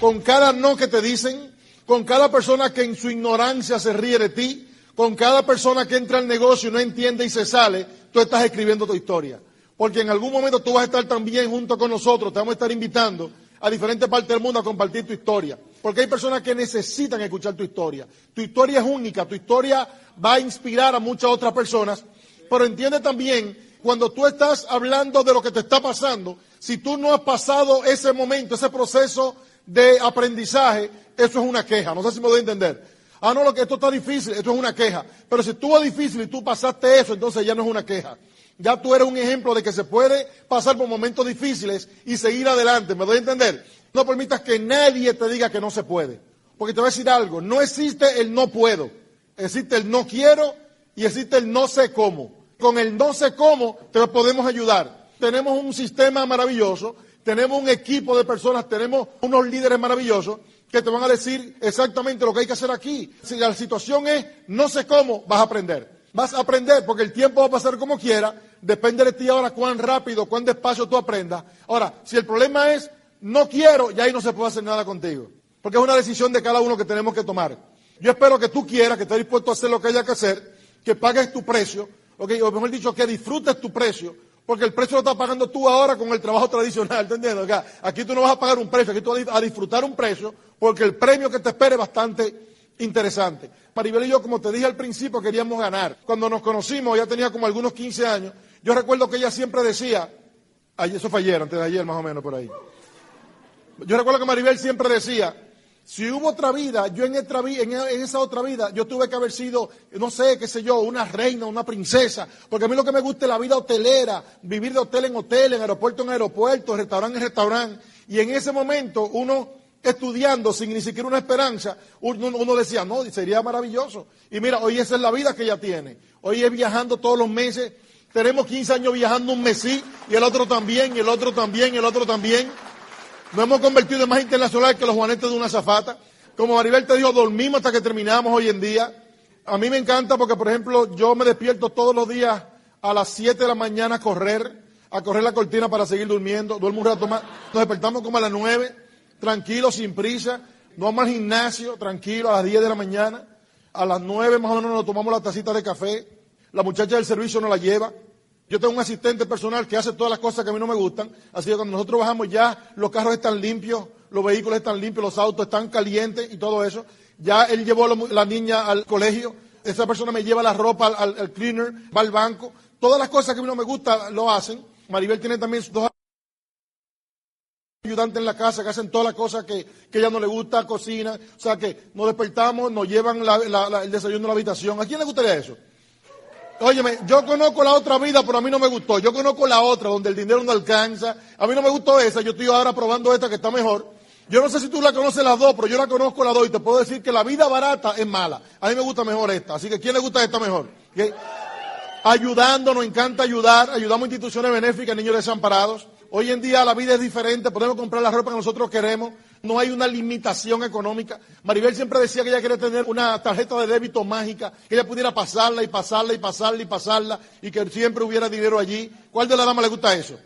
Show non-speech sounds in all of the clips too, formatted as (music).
con cada no que te dicen, con cada persona que en su ignorancia se ríe de ti, con cada persona que entra al negocio y no entiende y se sale, tú estás escribiendo tu historia. Porque en algún momento tú vas a estar también junto con nosotros, te vamos a estar invitando a diferentes partes del mundo a compartir tu historia. Porque hay personas que necesitan escuchar tu historia. Tu historia es única, tu historia va a inspirar a muchas otras personas. Pero entiende también, cuando tú estás hablando de lo que te está pasando, si tú no has pasado ese momento, ese proceso de aprendizaje, eso es una queja. No sé si me doy a entender. Ah, no, lo que esto está difícil, esto es una queja. Pero si estuvo difícil y tú pasaste eso, entonces ya no es una queja. Ya tú eres un ejemplo de que se puede pasar por momentos difíciles y seguir adelante. ¿Me doy a entender? No permitas que nadie te diga que no se puede. Porque te voy a decir algo, no existe el no puedo. Existe el no quiero y existe el no sé cómo. Con el no sé cómo te podemos ayudar. Tenemos un sistema maravilloso, tenemos un equipo de personas, tenemos unos líderes maravillosos que te van a decir exactamente lo que hay que hacer aquí. Si la situación es no sé cómo, vas a aprender. Vas a aprender porque el tiempo va a pasar como quiera. Depende de ti ahora cuán rápido, cuán despacio tú aprendas. Ahora, si el problema es no quiero, ya ahí no se puede hacer nada contigo. Porque es una decisión de cada uno que tenemos que tomar. Yo espero que tú quieras, que estés dispuesto a hacer lo que haya que hacer, que pagues tu precio, o mejor dicho, que disfrutes tu precio, porque el precio lo estás pagando tú ahora con el trabajo tradicional, ¿entendiendo? aquí tú no vas a pagar un precio, aquí tú vas a disfrutar un precio, porque el premio que te espera es bastante interesante. Maribel y yo, como te dije al principio, queríamos ganar. Cuando nos conocimos, ella tenía como algunos 15 años, yo recuerdo que ella siempre decía, eso fue ayer, antes de ayer más o menos por ahí. Yo recuerdo que Maribel siempre decía, si hubo otra vida, yo en, esa otra vida, yo tuve que haber sido, no sé, qué sé yo, una reina, una princesa, porque a mí lo que me gusta es la vida hotelera, vivir de hotel en hotel, en aeropuerto en aeropuerto, restaurante en restaurante, y en ese momento uno estudiando sin ni siquiera una esperanza, uno, decía, no, sería maravilloso. Y mira, hoy esa es la vida que ella tiene. Hoy es viajando todos los meses. Tenemos 15 años viajando un mes y el otro también, y el otro también, y el otro también. Nos hemos convertido en más internacional que los juanetes de una zafata. Como Maribel te dijo, dormimos hasta que terminamos hoy en día. A mí me encanta porque, por ejemplo, yo me despierto todos los días a las 7 de la mañana a correr, a correr la cortina para seguir durmiendo. Duermo un rato más. Nos despertamos como a las 9 tranquilo, sin prisa, no vamos al gimnasio, tranquilo, a las 10 de la mañana, a las 9 más o menos nos tomamos la tacita de café, la muchacha del servicio nos la lleva, yo tengo un asistente personal que hace todas las cosas que a mí no me gustan, así que cuando nosotros bajamos ya los carros están limpios, los vehículos están limpios, los autos están calientes y todo eso. Ya él llevó la niña al colegio, esa persona me lleva la ropa al, cleaner, va al banco, todas las cosas que a mí no me gustan lo hacen. Maribel tiene también sus dos ayudante en la casa que hacen todas las cosas que, ella no le gusta, cocina, o sea que nos despertamos, nos llevan el desayuno a la habitación. ¿A quién le gustaría eso? Óyeme, yo conozco la otra vida, pero a mí no me gustó. Yo conozco la otra, donde el dinero no alcanza. A mí no me gustó esa, yo estoy ahora probando esta que está mejor. Yo no sé si tú la conoces las dos, pero yo la conozco las dos y te puedo decir que la vida barata es mala. A mí me gusta mejor esta. Así que ¿quién le gusta esta mejor? Ayudando, nos encanta ayudar. Ayudamos a instituciones benéficas, niños desamparados. Hoy en día la vida es diferente, podemos comprar la ropa que nosotros queremos, no hay una limitación económica. Maribel siempre decía que ella quería tener una tarjeta de débito mágica, que ella pudiera pasarla y pasarla y pasarla y pasarla y que siempre hubiera dinero allí. ¿Cuál de las damas le gusta eso?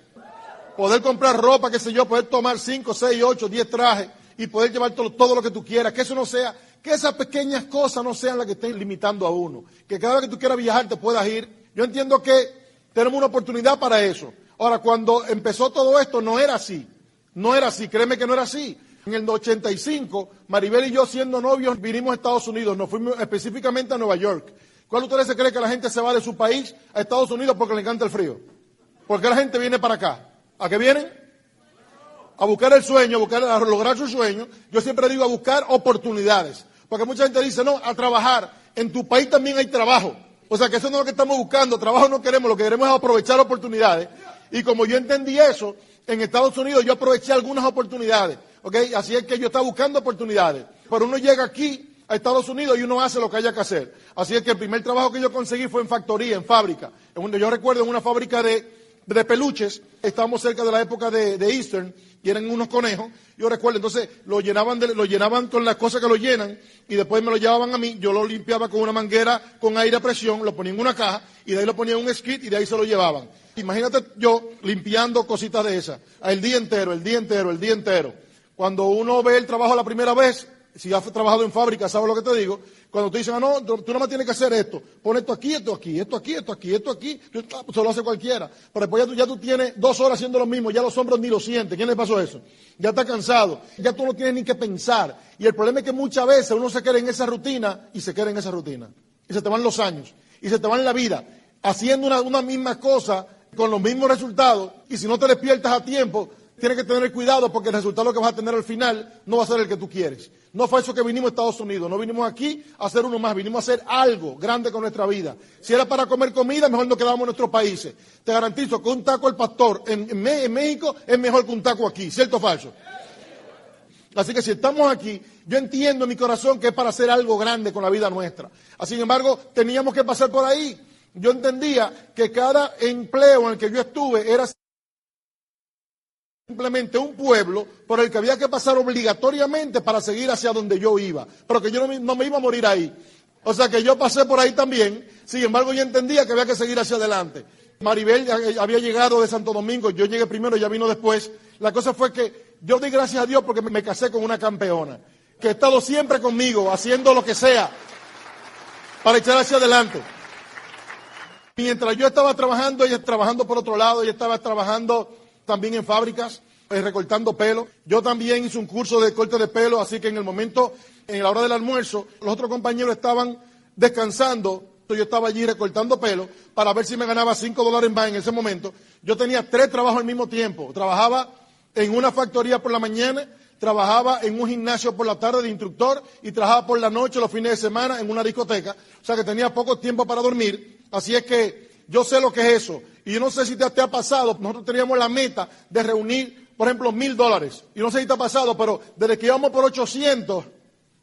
Poder comprar ropa, qué sé yo, poder tomar 5, 6, 8, 10 trajes y poder llevar todo, todo, lo que tú quieras, que eso no sea, que esas pequeñas cosas no sean las que estén limitando a uno, que cada vez que tú quieras viajar te puedas ir. Yo entiendo que tenemos una oportunidad para eso. Ahora, cuando empezó todo esto no era así. No era así, créeme que no era así. En el 85, Maribel y yo siendo novios vinimos a Estados Unidos, nos fuimos específicamente a Nueva York. ¿Cuál de ustedes se cree que la gente se va de su país a Estados Unidos porque le encanta el frío? ¿Por qué la gente viene para acá? ¿A qué vienen? A buscar el sueño, a, buscar, a lograr su sueño. Yo siempre digo a buscar oportunidades. Porque mucha gente dice, no, a trabajar. En tu país también hay trabajo. O sea que eso no es lo que estamos buscando. Trabajo no queremos, lo que queremos es aprovechar oportunidades. Y como yo entendí eso, en Estados Unidos yo aproveché algunas oportunidades. ¿Okay? Así es que yo estaba buscando oportunidades. Pero uno llega aquí a Estados Unidos y uno hace lo que haya que hacer. Así es que el primer trabajo que yo conseguí fue en factoría, en fábrica. Yo recuerdo en una fábrica de, peluches, estábamos cerca de la época de, Eastern, y eran unos conejos, yo recuerdo, entonces lo llenaban, lo llenaban con las cosas que lo llenan, y después me lo llevaban a mí, yo lo limpiaba con una manguera con aire a presión, lo ponía en una caja, y de ahí lo ponía en un skit, y de ahí se lo llevaban. Imagínate yo limpiando cositas de esas, el día entero, el día entero, el día entero. Cuando uno ve el trabajo la primera vez, si has trabajado en fábrica, sabes lo que te digo. Cuando te dicen, ah, no, tú no más tienes que hacer esto. Pon esto aquí, esto aquí, esto aquí, esto aquí, esto aquí. Ah, pues, eso lo hace cualquiera. Pero después ya tú, ya tú tienes dos horas haciendo lo mismo, ya los hombros ni lo sienten. ¿Quién le pasó eso? Ya está cansado. Ya tú no tienes ni que pensar. Y el problema es que muchas veces uno se queda en esa rutina y se queda en esa rutina. Y se te van los años. Y se te van la vida. Haciendo una, una misma cosa con los mismos resultados. Y si no te despiertas a tiempo, tienes que tener cuidado porque el resultado que vas a tener al final no va a ser el que tú quieres. No fue eso que vinimos a Estados Unidos, no vinimos aquí a hacer uno más, vinimos a hacer algo grande con nuestra vida. Si era para comer comida, mejor nos quedamos en nuestros países. Te garantizo que un taco al pastor en, México es mejor que un taco aquí, ¿cierto o falso? Así que si estamos aquí, yo entiendo en mi corazón que es para hacer algo grande con la vida nuestra. Sin embargo, teníamos que pasar por ahí. Yo entendía que cada empleo en el que yo estuve era simplemente un pueblo por el que había que pasar obligatoriamente para seguir hacia donde yo iba, pero que yo no me, iba a morir ahí. O sea que yo pasé por ahí también, sin embargo yo entendía que había que seguir hacia adelante. Maribel había llegado de Santo Domingo, yo llegué primero, ella vino después. La cosa fue que yo di gracias a Dios porque me casé con una campeona, que ha estado siempre conmigo, haciendo lo que sea para echar hacia adelante. Mientras yo estaba trabajando, ella trabajando por otro lado, ella estaba trabajando también en fábricas, eh, recortando pelo. Yo también hice un curso de corte de pelo, así que en el momento, en la hora del almuerzo, los otros compañeros estaban descansando. Yo estaba allí recortando pelo para ver si me ganaba cinco dólares más en ese momento. Yo tenía tres trabajos al mismo tiempo. Trabajaba en una factoría por la mañana, trabajaba en un gimnasio por la tarde de instructor y trabajaba por la noche, los fines de semana, en una discoteca. O sea que tenía poco tiempo para dormir. Así es que yo sé lo que es eso. Y yo no sé si te, ha pasado, nosotros teníamos la meta de reunir, por ejemplo, mil dólares. Y no sé si te ha pasado, pero desde que íbamos por 800,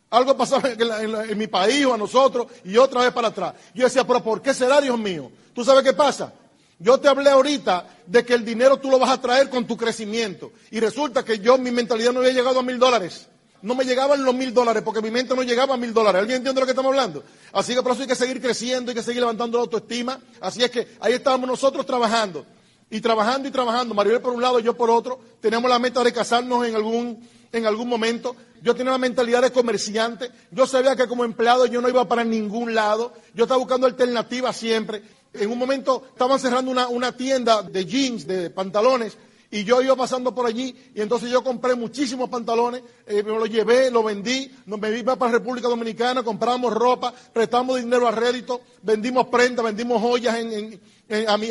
algo pasaba en, mi país o a nosotros y otra vez para atrás. Yo decía, pero ¿por qué será, Dios mío? ¿Tú sabes qué pasa? Yo te hablé ahorita de que el dinero tú lo vas a traer con tu crecimiento. Y resulta que yo, mi mentalidad no había llegado a mil dólares no me llegaban los mil dólares porque mi mente no llegaba a mil dólares. ¿Alguien entiende lo que estamos hablando? Así que por eso hay que seguir creciendo, hay que seguir levantando la autoestima. Así es que ahí estábamos nosotros trabajando. Y trabajando y trabajando. Maribel por un lado, yo por otro. Teníamos la meta de casarnos en algún, en algún momento. Yo tenía la mentalidad de comerciante. Yo sabía que como empleado yo no iba para ningún lado. Yo estaba buscando alternativas siempre. En un momento estaban cerrando una, una tienda de jeans, de pantalones, y yo iba pasando por allí y entonces yo compré muchísimos pantalones, eh, me los llevé, los vendí, nos me iba para República Dominicana, compramos ropa, prestamos dinero a rédito, vendimos prendas, vendimos joyas en,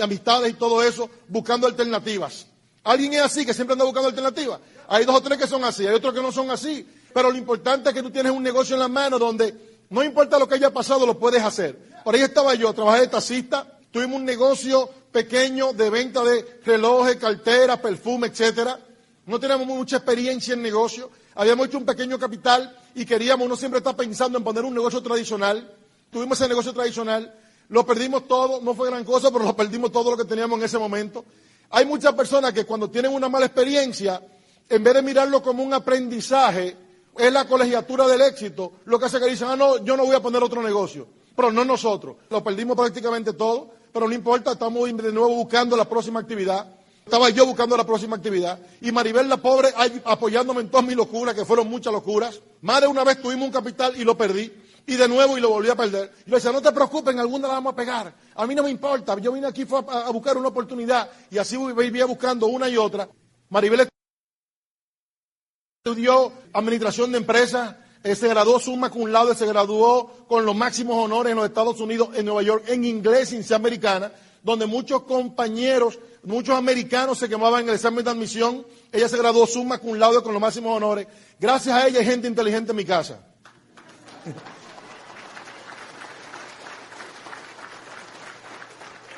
amistades y todo eso, buscando alternativas. ¿Alguien es así que siempre anda buscando alternativas? Hay dos o tres que son así, hay otros que no son así. Pero lo importante es que tú tienes un negocio en la mano donde no importa lo que haya pasado, lo puedes hacer. Por ahí estaba yo, trabajé de taxista, tuvimos un negocio pequeño de venta de relojes, carteras, perfume, etcétera. No teníamos mucha experiencia en negocio. Habíamos hecho un pequeño capital y queríamos, uno siempre está pensando en poner un negocio tradicional. Tuvimos ese negocio tradicional, lo perdimos todo, no fue gran cosa, pero lo perdimos todo lo que teníamos en ese momento. Hay muchas personas que cuando tienen una mala experiencia, en vez de mirarlo como un aprendizaje, es la colegiatura del éxito, lo que hace que dicen, ah, no, yo no voy a poner otro negocio. Pero no nosotros. Lo perdimos prácticamente todo pero no importa, estamos de nuevo buscando la próxima actividad. Estaba yo buscando la próxima actividad y Maribel la pobre apoyándome en todas mis locuras, que fueron muchas locuras. Más de una vez tuvimos un capital y lo perdí. Y de nuevo y lo volví a perder. Y le decía, no te preocupes, alguna la vamos a pegar. A mí no me importa. Yo vine aquí fue a, buscar una oportunidad. Y así vivía buscando una y otra. Maribel estudió administración de empresas se graduó summa cum laude, se graduó con los máximos honores en los Estados Unidos, en Nueva York, en inglés ser americana, donde muchos compañeros, muchos americanos se quemaban en el examen de admisión. Ella se graduó summa cum laude con los máximos honores. Gracias a ella hay gente inteligente en mi casa. (laughs)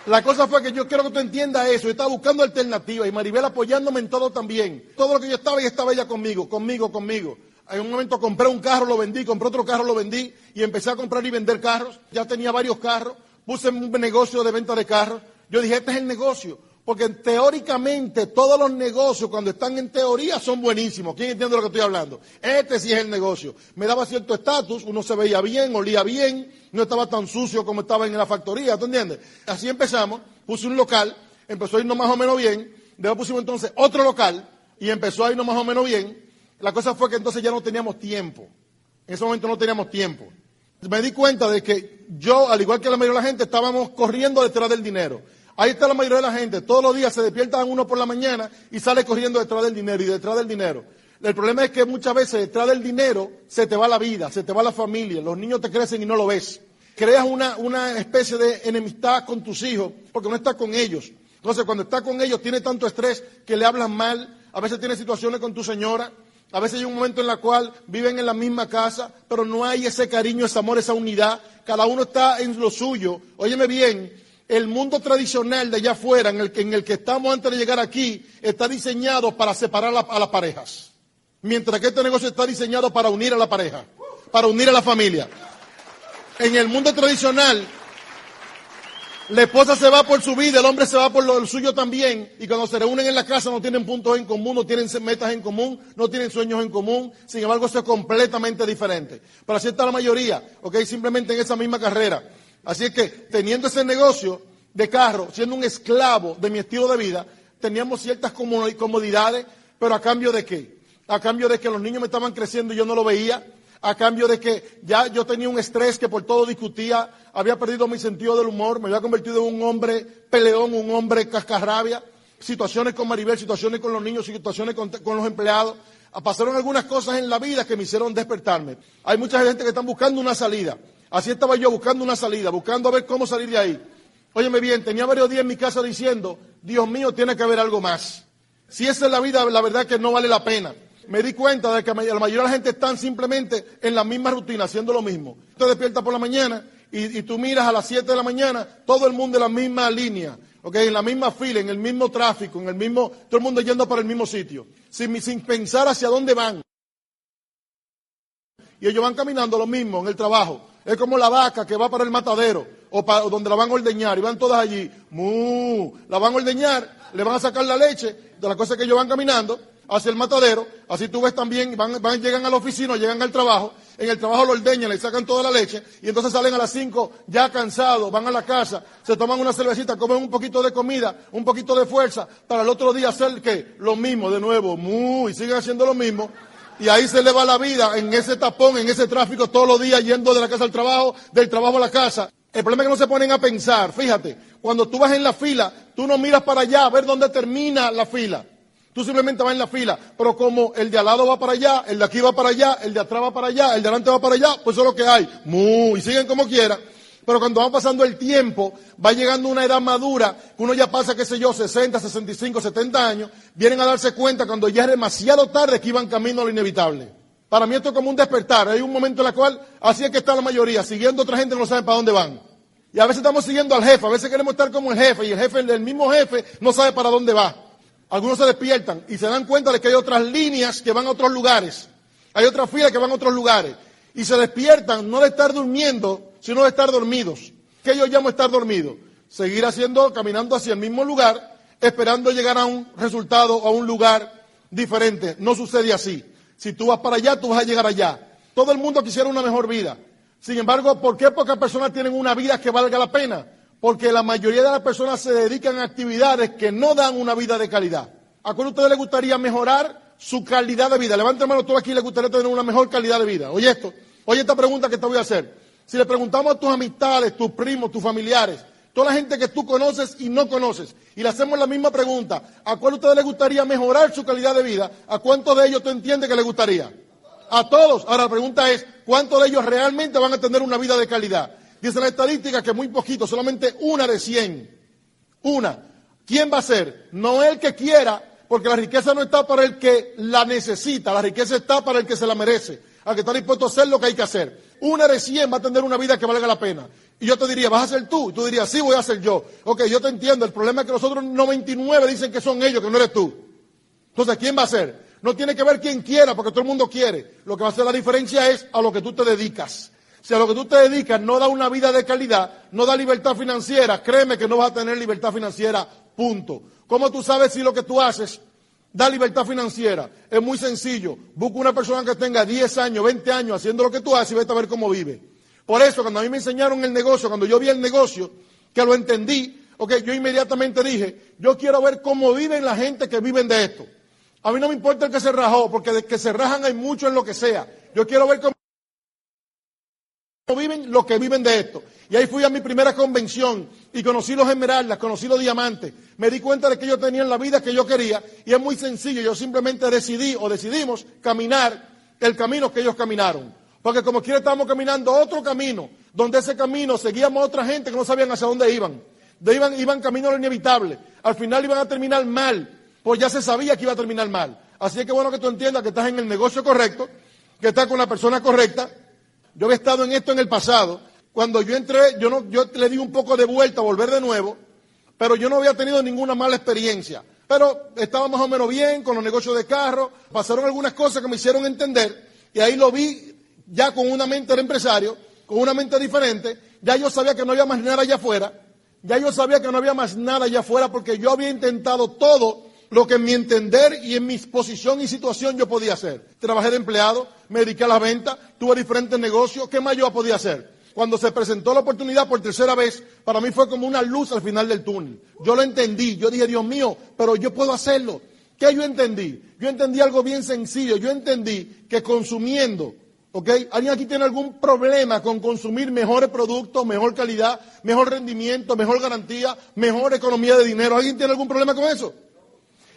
La cosa fue que yo quiero que tú entiendas eso. Estaba buscando alternativas y Maribel apoyándome en todo también. Todo lo que yo estaba y estaba ella conmigo, conmigo, conmigo. En un momento compré un carro, lo vendí, compré otro carro, lo vendí y empecé a comprar y vender carros. Ya tenía varios carros, puse un negocio de venta de carros. Yo dije, este es el negocio. Porque teóricamente todos los negocios cuando están en teoría son buenísimos. ¿Quién entiende lo que estoy hablando? Este sí es el negocio. Me daba cierto estatus, uno se veía bien, olía bien, no estaba tan sucio como estaba en la factoría, ¿tú entiendes? Así empezamos, puse un local, empezó a irnos más o menos bien, luego pusimos entonces otro local y empezó a irnos más o menos bien. La cosa fue que entonces ya no teníamos tiempo. En ese momento no teníamos tiempo. Me di cuenta de que yo, al igual que la mayoría de la gente, estábamos corriendo detrás del dinero. Ahí está la mayoría de la gente. Todos los días se despierta uno por la mañana y sale corriendo detrás del dinero y detrás del dinero. El problema es que muchas veces detrás del dinero se te va la vida, se te va la familia, los niños te crecen y no lo ves. Creas una, una especie de enemistad con tus hijos porque no estás con ellos. Entonces, cuando estás con ellos, tiene tanto estrés que le hablan mal, a veces tiene situaciones con tu señora, a veces hay un momento en el cual viven en la misma casa, pero no hay ese cariño, ese amor, esa unidad. Cada uno está en lo suyo. Óyeme bien, el mundo tradicional de allá afuera, en el que, en el que estamos antes de llegar aquí, está diseñado para separar a las parejas. Mientras que este negocio está diseñado para unir a la pareja, para unir a la familia. En el mundo tradicional, la esposa se va por su vida, el hombre se va por lo suyo también. Y cuando se reúnen en la casa no tienen puntos en común, no tienen metas en común, no tienen sueños en común. Sin embargo, eso es completamente diferente. Pero así está la mayoría, ¿ok? Simplemente en esa misma carrera. Así es que teniendo ese negocio de carro, siendo un esclavo de mi estilo de vida, teníamos ciertas comodidades, pero a cambio de qué? A cambio de que los niños me estaban creciendo y yo no lo veía a cambio de que ya yo tenía un estrés que por todo discutía, había perdido mi sentido del humor, me había convertido en un hombre peleón, un hombre cascarrabia, situaciones con Maribel, situaciones con los niños, situaciones con, los empleados. Ah, pasaron algunas cosas en la vida que me hicieron despertarme. Hay mucha gente que está buscando una salida. Así estaba yo buscando una salida, buscando a ver cómo salir de ahí. Óyeme bien, tenía varios días en mi casa diciendo, Dios mío, tiene que haber algo más. Si esa es la vida, la verdad que no vale la pena me di cuenta de que la mayoría de la gente están simplemente en la misma rutina, haciendo lo mismo. Te despiertas por la mañana y, tú miras a las 7 de la mañana, todo el mundo en la misma línea, en la misma fila, en el mismo tráfico, en el mismo, todo el mundo yendo para el mismo sitio, sin, sin pensar hacia dónde van. Y ellos van caminando lo mismo en el trabajo. Es como la vaca que va para el matadero o para donde la van a ordeñar y van todas allí. ¡Mu! La van a ordeñar, le van a sacar la leche de las cosas que ellos van caminando hacia el matadero, así tú ves también, van, van, llegan a la oficina, llegan al trabajo, en el trabajo lo ordeñan, le sacan toda la leche, y entonces salen a las 5 ya cansados, van a la casa, se toman una cervecita, comen un poquito de comida, un poquito de fuerza, para el otro día hacer ¿qué? lo mismo de nuevo, muy, siguen haciendo lo mismo, y ahí se le va la vida en ese tapón, en ese tráfico todos los días yendo de la casa al trabajo, del trabajo a la casa. El problema es que no se ponen a pensar, fíjate, cuando tú vas en la fila, tú no miras para allá a ver dónde termina la fila. Tú simplemente vas en la fila, pero como el de al lado va para allá, el de aquí va para allá, el de atrás va para allá, el de adelante va para allá, pues eso es lo que hay. Muy, y siguen como quiera. Pero cuando va pasando el tiempo, va llegando una edad madura, uno ya pasa, qué sé yo, 60, 65, 70 años, vienen a darse cuenta cuando ya es demasiado tarde que iban camino a lo inevitable. Para mí esto es como un despertar. Hay un momento en el cual así es que está la mayoría, siguiendo a otra gente que no sabe para dónde van. Y a veces estamos siguiendo al jefe, a veces queremos estar como el jefe y el jefe, el mismo jefe, no sabe para dónde va. Algunos se despiertan y se dan cuenta de que hay otras líneas que van a otros lugares. Hay otras filas que van a otros lugares. Y se despiertan no de estar durmiendo, sino de estar dormidos. ¿Qué yo llamo estar dormido? Seguir haciendo, caminando hacia el mismo lugar, esperando llegar a un resultado o a un lugar diferente. No sucede así. Si tú vas para allá, tú vas a llegar allá. Todo el mundo quisiera una mejor vida. Sin embargo, ¿por qué pocas personas tienen una vida que valga la pena? Porque la mayoría de las personas se dedican a actividades que no dan una vida de calidad. ¿A cuál a ustedes les gustaría mejorar su calidad de vida? Levanta mano tú aquí, les gustaría tener una mejor calidad de vida. Oye esto, oye esta pregunta que te voy a hacer. Si le preguntamos a tus amistades, tus primos, tus familiares, toda la gente que tú conoces y no conoces, y le hacemos la misma pregunta, ¿a cuál a ustedes les gustaría mejorar su calidad de vida? ¿A cuántos de ellos tú entiendes que les gustaría? A todos. Ahora la pregunta es, ¿cuántos de ellos realmente van a tener una vida de calidad? Dice la estadística que muy poquito, solamente una de cien. Una. ¿Quién va a ser? No el que quiera, porque la riqueza no está para el que la necesita, la riqueza está para el que se la merece, al que está dispuesto a hacer lo que hay que hacer. Una de cien va a tener una vida que valga la pena. Y yo te diría, ¿vas a ser tú? Tú dirías, sí, voy a ser yo. Ok, yo te entiendo. El problema es que los otros 99 dicen que son ellos, que no eres tú. Entonces, ¿quién va a ser? No tiene que ver quién quiera, porque todo el mundo quiere. Lo que va a hacer la diferencia es a lo que tú te dedicas. Si a lo que tú te dedicas no da una vida de calidad, no da libertad financiera, créeme que no vas a tener libertad financiera, punto. ¿Cómo tú sabes si lo que tú haces da libertad financiera? Es muy sencillo. Busca una persona que tenga 10 años, 20 años haciendo lo que tú haces y vete a ver cómo vive. Por eso, cuando a mí me enseñaron el negocio, cuando yo vi el negocio, que lo entendí, okay, yo inmediatamente dije, yo quiero ver cómo viven la gente que viven de esto. A mí no me importa el que se rajó, porque de que se rajan hay mucho en lo que sea. Yo quiero ver cómo viven los que viven de esto. Y ahí fui a mi primera convención y conocí los esmeraldas, conocí los diamantes. Me di cuenta de que ellos tenían la vida que yo quería y es muy sencillo. Yo simplemente decidí o decidimos caminar el camino que ellos caminaron. Porque como quiera estábamos caminando otro camino, donde ese camino seguíamos a otra gente que no sabían hacia dónde iban. De iban, iban camino a lo inevitable. Al final iban a terminar mal, pues ya se sabía que iba a terminar mal. Así que bueno que tú entiendas que estás en el negocio correcto, que estás con la persona correcta yo había estado en esto en el pasado. Cuando yo entré, yo, no, le di un poco de vuelta a volver de nuevo, pero yo no había tenido ninguna mala experiencia. Pero estaba más o menos bien con los negocios de carro, pasaron algunas cosas que me hicieron entender y ahí lo vi ya con una mente de empresario, con una mente diferente, ya yo sabía que no había más nada allá afuera, ya yo sabía que no había más nada allá afuera porque yo había intentado todo lo que en mi entender y en mi posición y situación yo podía hacer. Trabajé de empleado, me dediqué a la venta, tuve diferentes negocios, ¿qué más yo podía hacer? Cuando se presentó la oportunidad por tercera vez, para mí fue como una luz al final del túnel. Yo lo entendí, yo dije, Dios mío, pero yo puedo hacerlo. ¿Qué yo entendí? Yo entendí algo bien sencillo, yo entendí que consumiendo, ¿ok? ¿Alguien aquí tiene algún problema con consumir mejores productos, mejor calidad, mejor rendimiento, mejor garantía, mejor economía de dinero? ¿Alguien tiene algún problema con eso?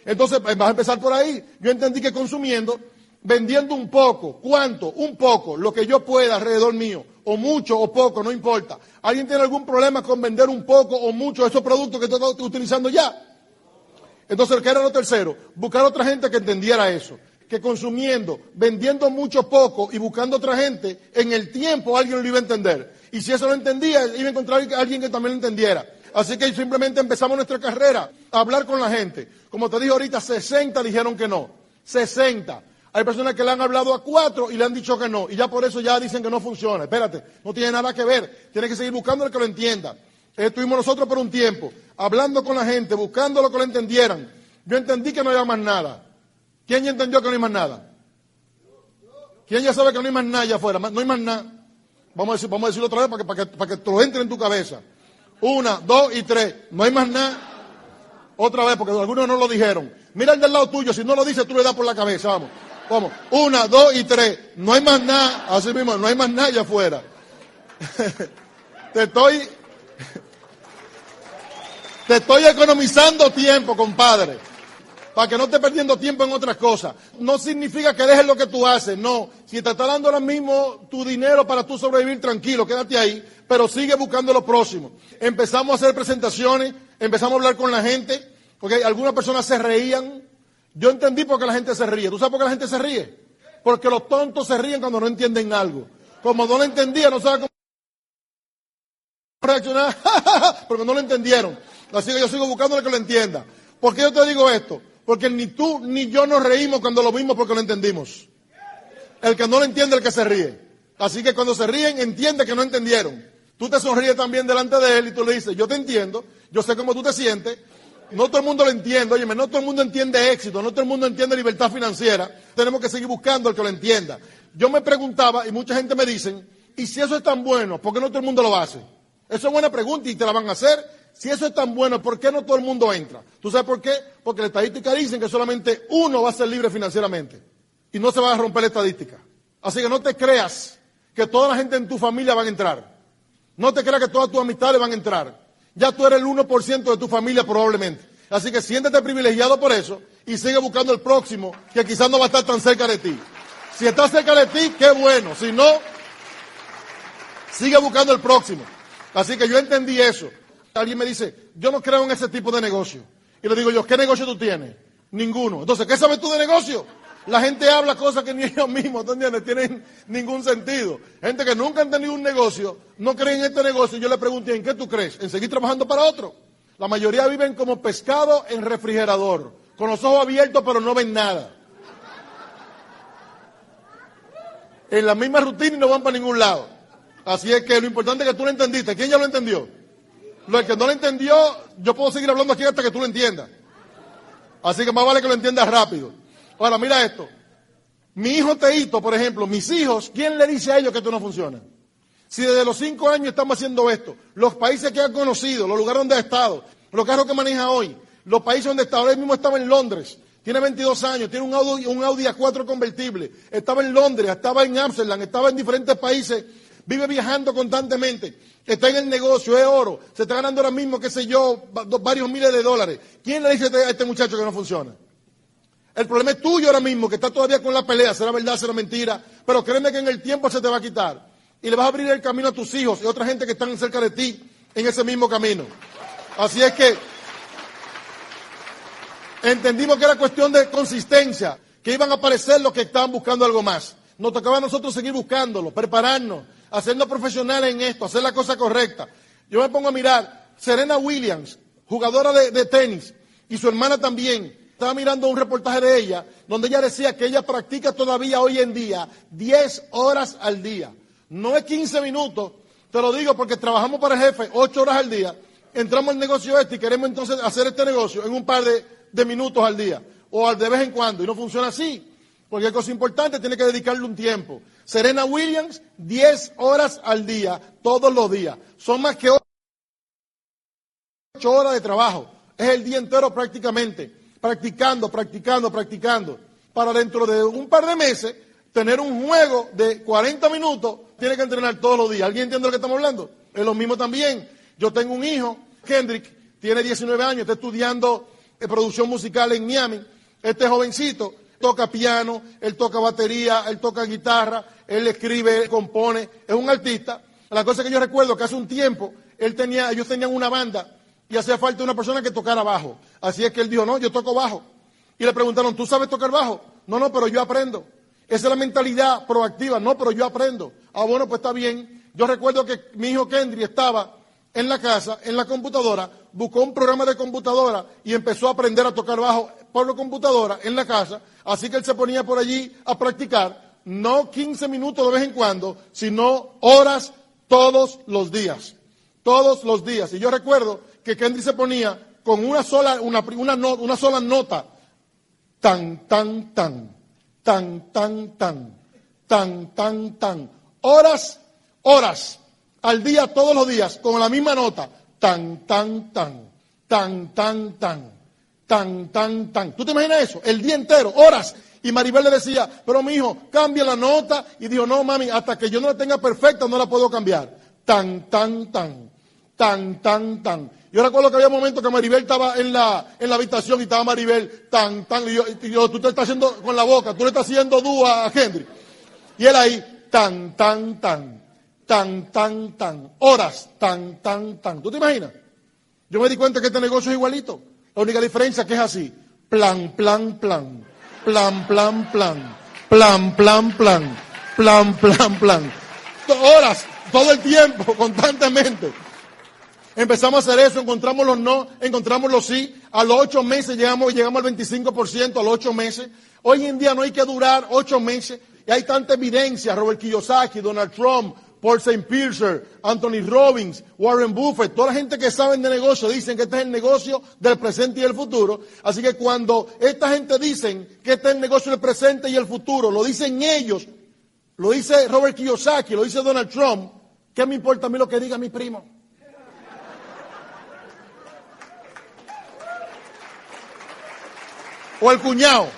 Entonces, vas a empezar por ahí. Yo entendí que consumiendo, vendiendo un poco, ¿cuánto? Un poco, lo que yo pueda alrededor mío, o mucho o poco, no importa. ¿Alguien tiene algún problema con vender un poco o mucho de esos productos que estoy utilizando ya? Entonces, ¿qué era lo tercero? Buscar otra gente que entendiera eso. Que consumiendo, vendiendo mucho poco y buscando otra gente, en el tiempo alguien lo iba a entender. Y si eso lo entendía, iba a encontrar a alguien que también lo entendiera. Así que simplemente empezamos nuestra carrera a hablar con la gente. Como te dije ahorita, 60 dijeron que no. 60. Hay personas que le han hablado a cuatro y le han dicho que no. Y ya por eso ya dicen que no funciona. Espérate, no tiene nada que ver. Tiene que seguir buscando el que lo entienda. Estuvimos nosotros por un tiempo, hablando con la gente, buscando lo que lo entendieran. Yo entendí que no había más nada. ¿Quién ya entendió que no hay más nada? ¿Quién ya sabe que no hay más nada allá afuera? No hay más nada. Vamos a, decir, vamos a decirlo otra vez para que, para que, para que te lo entre en tu cabeza. Una, dos y tres. No hay más nada. Otra vez, porque algunos no lo dijeron. Mira el del lado tuyo, si no lo dice, tú le das por la cabeza, vamos. Vamos. Una, dos y tres. No hay más nada. Así mismo, no hay más nada allá afuera. (laughs) te estoy. (laughs) Te estoy economizando tiempo, compadre para que no estés perdiendo tiempo en otras cosas. No significa que dejes lo que tú haces, no. Si te está dando ahora mismo tu dinero para tú sobrevivir tranquilo, quédate ahí, pero sigue buscando lo próximo. Empezamos a hacer presentaciones, empezamos a hablar con la gente, porque algunas personas se reían. Yo entendí por qué la gente se ríe. ¿Tú sabes por qué la gente se ríe? Porque los tontos se ríen cuando no entienden algo. Como no lo entendían, no saben cómo reaccionar, (laughs) porque no lo entendieron. Así que yo sigo buscando que lo entienda. ¿Por qué yo te digo esto? Porque ni tú ni yo nos reímos cuando lo vimos porque lo entendimos. El que no lo entiende, el que se ríe. Así que cuando se ríen, entiende que no entendieron. Tú te sonríes también delante de él y tú le dices, yo te entiendo, yo sé cómo tú te sientes. No todo el mundo lo entiende, oye, no todo el mundo entiende éxito, no todo el mundo entiende libertad financiera. Tenemos que seguir buscando el que lo entienda. Yo me preguntaba, y mucha gente me dice, ¿y si eso es tan bueno, por qué no todo el mundo lo hace? Esa es buena pregunta y te la van a hacer si eso es tan bueno, ¿por qué no todo el mundo entra? ¿Tú sabes por qué? Porque la estadística dice que solamente uno va a ser libre financieramente y no se va a romper la estadística. Así que no te creas que toda la gente en tu familia van a entrar. No te creas que todas tus amistades van a entrar. Ya tú eres el 1% de tu familia probablemente. Así que siéntete privilegiado por eso y sigue buscando el próximo que quizás no va a estar tan cerca de ti. Si está cerca de ti, qué bueno. Si no, sigue buscando el próximo. Así que yo entendí eso. Alguien me dice, yo no creo en ese tipo de negocio. Y le digo yo, ¿qué negocio tú tienes? Ninguno. Entonces, ¿qué sabes tú de negocio? La gente habla cosas que ni (laughs) ellos mismos, ¿tú entiendes? Tienen ningún sentido. Gente que nunca han tenido un negocio, no creen en este negocio. Yo le pregunté, ¿en qué tú crees? ¿En seguir trabajando para otro? La mayoría viven como pescado en refrigerador, con los ojos abiertos pero no ven nada. En la misma rutina y no van para ningún lado. Así es que lo importante es que tú lo entendiste. ¿Quién ya lo entendió? Lo que no lo entendió, yo puedo seguir hablando aquí hasta que tú lo entiendas. Así que más vale que lo entiendas rápido. Ahora, mira esto. Mi hijo Teito, por ejemplo, mis hijos, ¿quién le dice a ellos que esto no funciona? Si desde los cinco años estamos haciendo esto, los países que han conocido, los lugares donde ha estado, los carros que maneja hoy, los países donde está, ahora mismo estaba en Londres, tiene 22 años, tiene un Audi, un Audi A4 convertible, estaba en Londres, estaba en Amsterdam, estaba en diferentes países, vive viajando constantemente, está en el negocio, es oro, se está ganando ahora mismo, qué sé yo, varios miles de dólares. ¿Quién le dice a este muchacho que no funciona? El problema es tuyo ahora mismo, que está todavía con la pelea, será verdad, será mentira, pero créeme que en el tiempo se te va a quitar. Y le vas a abrir el camino a tus hijos y a otra gente que están cerca de ti en ese mismo camino. Así es que entendimos que era cuestión de consistencia, que iban a aparecer los que estaban buscando algo más. Nos tocaba a nosotros seguir buscándolo, prepararnos, hacernos profesionales en esto, hacer la cosa correcta. Yo me pongo a mirar, Serena Williams, jugadora de, de tenis, y su hermana también, estaba mirando un reportaje de ella donde ella decía que ella practica todavía hoy en día 10 horas al día. No es 15 minutos, te lo digo porque trabajamos para el jefe 8 horas al día, entramos al negocio este y queremos entonces hacer este negocio en un par de, minutos al día o de vez en cuando y no funciona así. Porque es cosa importante, tiene que dedicarle un tiempo. Serena Williams, 10 horas al día, todos los días. Son más que 8 horas de trabajo. Es el día entero prácticamente practicando, practicando, practicando, para dentro de un par de meses tener un juego de 40 minutos, tiene que entrenar todos los días. ¿Alguien entiende lo que estamos hablando? Es lo mismo también. Yo tengo un hijo, Kendrick, tiene 19 años, está estudiando eh, producción musical en Miami. Este jovencito toca piano, él toca batería, él toca guitarra, él escribe, compone, es un artista. La cosa que yo recuerdo que hace un tiempo él tenía, ellos tenían una banda y hacía falta una persona que tocara bajo. Así es que él dijo, no, yo toco bajo. Y le preguntaron, ¿tú sabes tocar bajo? No, no, pero yo aprendo. Esa es la mentalidad proactiva. No, pero yo aprendo. Ah, bueno, pues está bien. Yo recuerdo que mi hijo Kendry estaba en la casa, en la computadora, buscó un programa de computadora y empezó a aprender a tocar bajo por la computadora en la casa. Así que él se ponía por allí a practicar, no 15 minutos de vez en cuando, sino horas todos los días. Todos los días. Y yo recuerdo que Kendrick se ponía con una sola, una, una, una sola nota, tan, tan, tan, tan, tan, tan, tan, tan, tan, horas, horas, al día, todos los días, con la misma nota, tan, tan, tan, tan, tan, tan, tan, tan, tan. ¿Tú te imaginas eso? El día entero, horas. Y Maribel le decía, pero mi hijo, cambia la nota. Y dijo, no, mami, hasta que yo no la tenga perfecta no la puedo cambiar. Tan, tan, tan, tan, tan, tan. Yo recuerdo que había momentos que Maribel estaba en la, en la habitación y estaba Maribel tan, tan, y yo, tú te estás haciendo con la boca, tú le estás haciendo dúa a Henry. Y él ahí, tan, tan, tan, tan, tan, tan, horas, tan, tan, tan. ¿Tú te imaginas? Yo me di cuenta que este negocio es igualito. La única diferencia es que es así. Plan, plan, plan. Plan, plan, plan. Plan, plan, plan. Plan, plan, plan. Horas, todo el tiempo, (laughs) constantemente. Empezamos a hacer eso, encontramos los no, encontramos los sí. A los ocho meses llegamos, llegamos al 25%, a los ocho meses. Hoy en día no hay que durar ocho meses. Y hay tanta evidencia, Robert Kiyosaki, Donald Trump, Paul St. Piercer, Anthony Robbins, Warren Buffett, toda la gente que saben de negocio dicen que este es el negocio del presente y el futuro. Así que cuando esta gente dicen que este es el negocio del presente y el futuro, lo dicen ellos, lo dice Robert Kiyosaki, lo dice Donald Trump, ¿qué me importa a mí lo que diga mi primo? O el cuñado.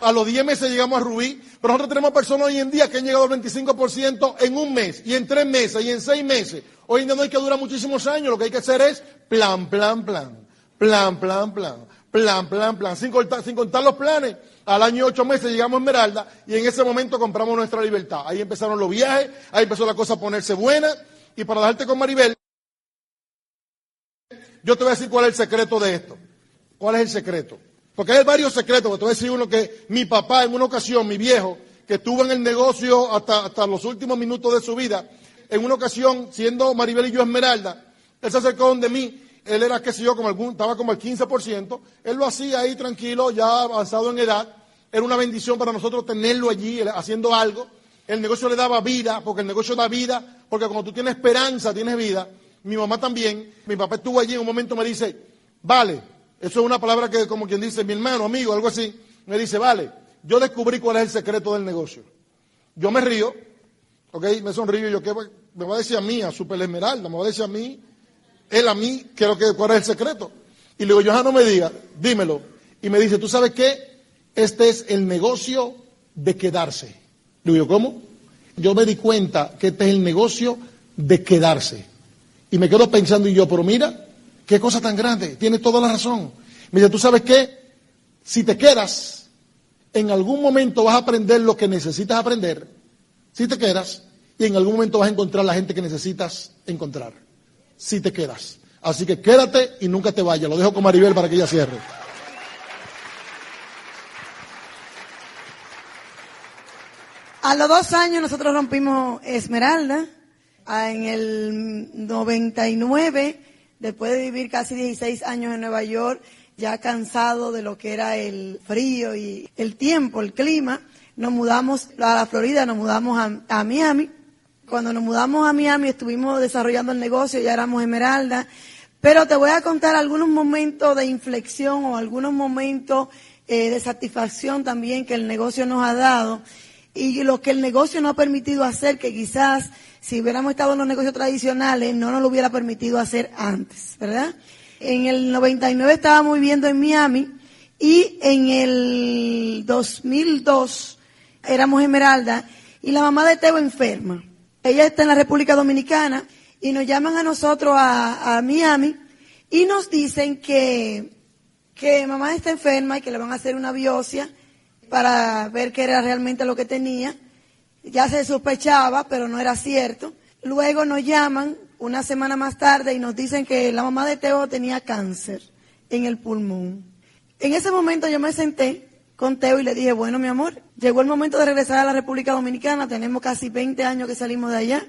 A los 10 meses llegamos a Rubí, pero nosotros tenemos personas hoy en día que han llegado al 25% en un mes, y en tres meses, y en seis meses. Hoy en día no hay que durar muchísimos años, lo que hay que hacer es plan, plan, plan, plan, plan, plan, plan, plan, plan, sin contar, sin contar los planes. Al año ocho meses llegamos a Esmeralda y en ese momento compramos nuestra libertad. Ahí empezaron los viajes, ahí empezó la cosa a ponerse buena. Y para dejarte con Maribel, yo te voy a decir cuál es el secreto de esto. ¿Cuál es el secreto? Porque hay varios secretos. Te voy a decir uno que mi papá en una ocasión, mi viejo, que estuvo en el negocio hasta, hasta los últimos minutos de su vida, en una ocasión, siendo Maribel y yo Esmeralda, él se acercó donde mí, él era, qué sé yo, como algún, estaba como el 15%, él lo hacía ahí tranquilo, ya avanzado en edad, era una bendición para nosotros tenerlo allí haciendo algo, el negocio le daba vida, porque el negocio da vida, porque cuando tú tienes esperanza, tienes vida, mi mamá también, mi papá estuvo allí en un momento me dice, vale, eso es una palabra que como quien dice, mi hermano, amigo, algo así, me dice, vale, yo descubrí cuál es el secreto del negocio. Yo me río, ok, me sonrío, yo, ¿qué me va a decir a mí, a Super Esmeralda, me va a decir a mí, él a mí, creo que cuál es el secreto. Y le digo, Johan, no me diga, dímelo. Y me dice, ¿tú sabes qué? Este es el negocio de quedarse. Le digo, ¿cómo? Yo me di cuenta que este es el negocio de quedarse. Y me quedo pensando y yo, pero mira, qué cosa tan grande, tiene toda la razón. Me dice, ¿tú sabes qué? Si te quedas, en algún momento vas a aprender lo que necesitas aprender. Si te quedas, y en algún momento vas a encontrar la gente que necesitas encontrar. Si te quedas. Así que quédate y nunca te vayas. Lo dejo con Maribel para que ella cierre. A los dos años nosotros rompimos Esmeralda. Ah, en el 99, después de vivir casi 16 años en Nueva York, ya cansado de lo que era el frío y el tiempo, el clima, nos mudamos a la Florida, nos mudamos a, Miami. Cuando nos mudamos a Miami estuvimos desarrollando el negocio, ya éramos Esmeralda. Pero te voy a contar algunos momentos de inflexión o algunos momentos eh, de satisfacción también que el negocio nos ha dado y lo que el negocio nos ha permitido hacer, que quizás si hubiéramos estado en los negocios tradicionales no nos lo hubiera permitido hacer antes, ¿verdad? En el 99 estábamos viviendo en Miami y en el 2002 éramos Esmeralda y la mamá de Teo enferma. Ella está en la República Dominicana y nos llaman a nosotros a, a Miami y nos dicen que, que mamá está enferma y que le van a hacer una biopsia para ver qué era realmente lo que tenía. Ya se sospechaba, pero no era cierto. Luego nos llaman una semana más tarde y nos dicen que la mamá de Teo tenía cáncer en el pulmón. En ese momento yo me senté con Teo y le dije, bueno, mi amor, llegó el momento de regresar a la República Dominicana, tenemos casi 20 años que salimos de allá,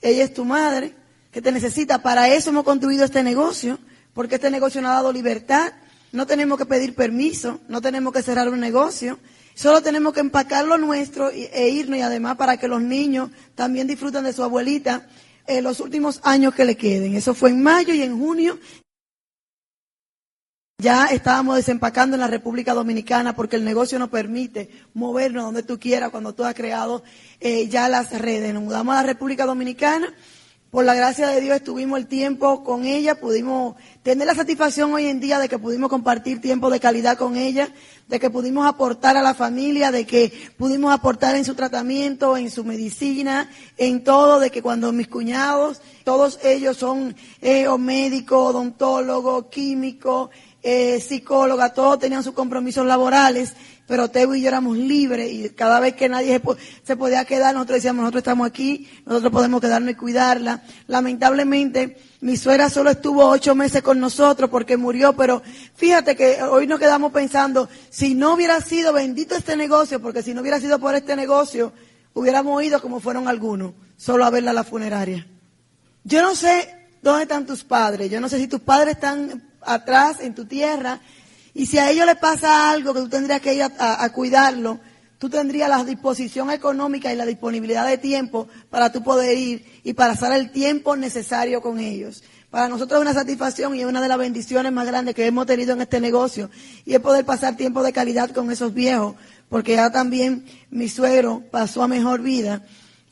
ella es tu madre, que te necesita, para eso hemos construido este negocio, porque este negocio nos ha dado libertad, no tenemos que pedir permiso, no tenemos que cerrar un negocio, Solo tenemos que empacar lo nuestro e irnos y además para que los niños también disfruten de su abuelita en los últimos años que le queden. Eso fue en mayo y en junio. Ya estábamos desempacando en la República Dominicana porque el negocio nos permite movernos donde tú quieras cuando tú has creado eh, ya las redes. Nos mudamos a la República Dominicana por la gracia de Dios estuvimos el tiempo con ella, pudimos tener la satisfacción hoy en día de que pudimos compartir tiempo de calidad con ella, de que pudimos aportar a la familia, de que pudimos aportar en su tratamiento, en su medicina, en todo, de que cuando mis cuñados, todos ellos son eh, médicos, odontólogos, químicos, eh, psicóloga, todos tenían sus compromisos laborales pero Teo y yo éramos libres y cada vez que nadie se podía quedar, nosotros decíamos, nosotros estamos aquí, nosotros podemos quedarnos y cuidarla. Lamentablemente, mi suegra solo estuvo ocho meses con nosotros porque murió, pero fíjate que hoy nos quedamos pensando, si no hubiera sido bendito este negocio, porque si no hubiera sido por este negocio, hubiéramos ido como fueron algunos, solo a verla a la funeraria. Yo no sé dónde están tus padres, yo no sé si tus padres están atrás en tu tierra, y si a ellos les pasa algo que tú tendrías que ir a, cuidarlo, tú tendrías la disposición económica y la disponibilidad de tiempo para tú poder ir y para pasar el tiempo necesario con ellos. Para nosotros es una satisfacción y es una de las bendiciones más grandes que hemos tenido en este negocio y es poder pasar tiempo de calidad con esos viejos, porque ya también mi suegro pasó a mejor vida.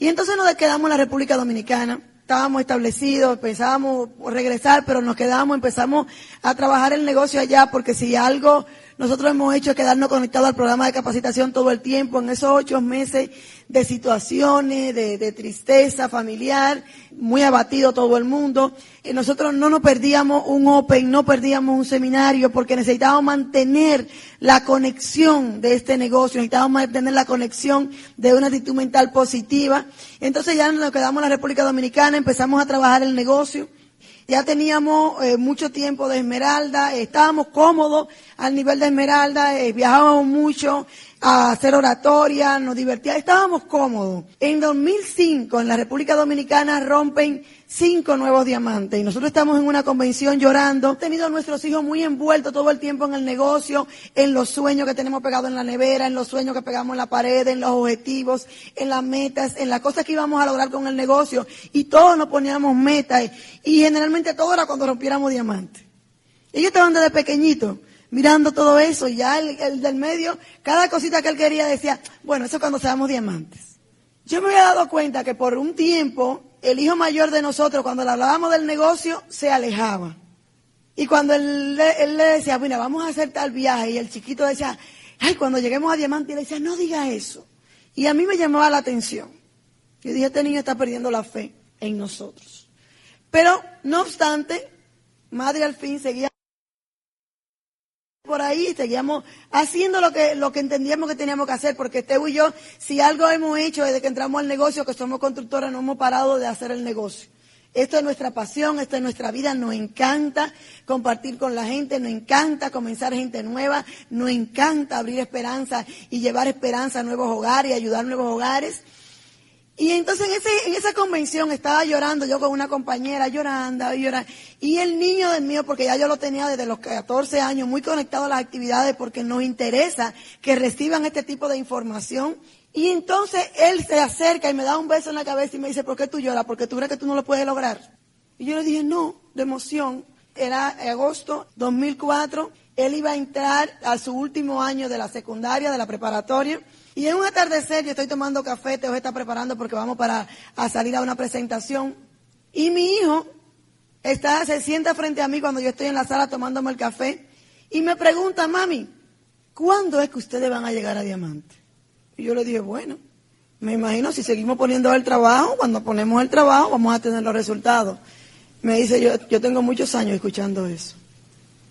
Y entonces nos quedamos en la República Dominicana estábamos establecidos, pensábamos regresar, pero nos quedamos, empezamos a trabajar el negocio allá, porque si algo nosotros hemos hecho quedarnos conectados al programa de capacitación todo el tiempo, en esos ocho meses de situaciones, de, tristeza familiar, muy abatido todo el mundo. Y nosotros no nos perdíamos un Open, no perdíamos un seminario, porque necesitábamos mantener la conexión de este negocio, necesitábamos mantener la conexión de una actitud mental positiva. Entonces ya nos quedamos en la República Dominicana, empezamos a trabajar el negocio. Ya teníamos eh, mucho tiempo de Esmeralda, estábamos cómodos al nivel de Esmeralda, eh, viajábamos mucho a hacer oratoria, nos divertíamos, estábamos cómodos. En 2005, en la República Dominicana, rompen cinco nuevos diamantes. Y nosotros estamos en una convención llorando. Hemos tenido a nuestros hijos muy envueltos todo el tiempo en el negocio, en los sueños que tenemos pegados en la nevera, en los sueños que pegamos en la pared, en los objetivos, en las metas, en las cosas que íbamos a lograr con el negocio. Y todos nos poníamos metas. Y generalmente todo era cuando rompiéramos diamantes. Ellos estaban desde pequeñitos mirando todo eso y ya el, del medio, cada cosita que él quería decía, bueno, eso es cuando seamos diamantes. Yo me había dado cuenta que por un tiempo el hijo mayor de nosotros, cuando le hablábamos del negocio, se alejaba. Y cuando él, le decía, mira, vamos a hacer tal viaje, y el chiquito decía, ay, cuando lleguemos a Diamante, le decía, no diga eso. Y a mí me llamaba la atención. Yo dije, este niño está perdiendo la fe en nosotros. Pero, no obstante, madre al fin seguía por ahí, seguíamos haciendo lo que, entendíamos que teníamos que hacer, porque Teo y yo, si algo hemos hecho desde que entramos al negocio, que somos constructoras, no hemos parado de hacer el negocio. Esto es nuestra pasión, esto es nuestra vida, nos encanta compartir con la gente, nos encanta comenzar gente nueva, nos encanta abrir esperanza y llevar esperanza a nuevos hogares y ayudar a nuevos hogares. Y entonces en, ese, en esa convención estaba llorando yo con una compañera, llorando, llorando. Y el niño del mío, porque ya yo lo tenía desde los 14 años, muy conectado a las actividades, porque nos interesa que reciban este tipo de información. Y entonces él se acerca y me da un beso en la cabeza y me dice, ¿por qué tú lloras? Porque tú crees que tú no lo puedes lograr. Y yo le dije, no, de emoción. Era agosto 2004, él iba a entrar a su último año de la secundaria, de la preparatoria. Y en un atardecer, yo estoy tomando café, Teo está preparando porque vamos para a salir a una presentación. Y mi hijo está, se sienta frente a mí cuando yo estoy en la sala tomándome el café y me pregunta, mami, ¿cuándo es que ustedes van a llegar a Diamante? Y yo le dije, bueno, me imagino si seguimos poniendo el trabajo, cuando ponemos el trabajo vamos a tener los resultados. Me dice, yo, yo tengo muchos años escuchando eso.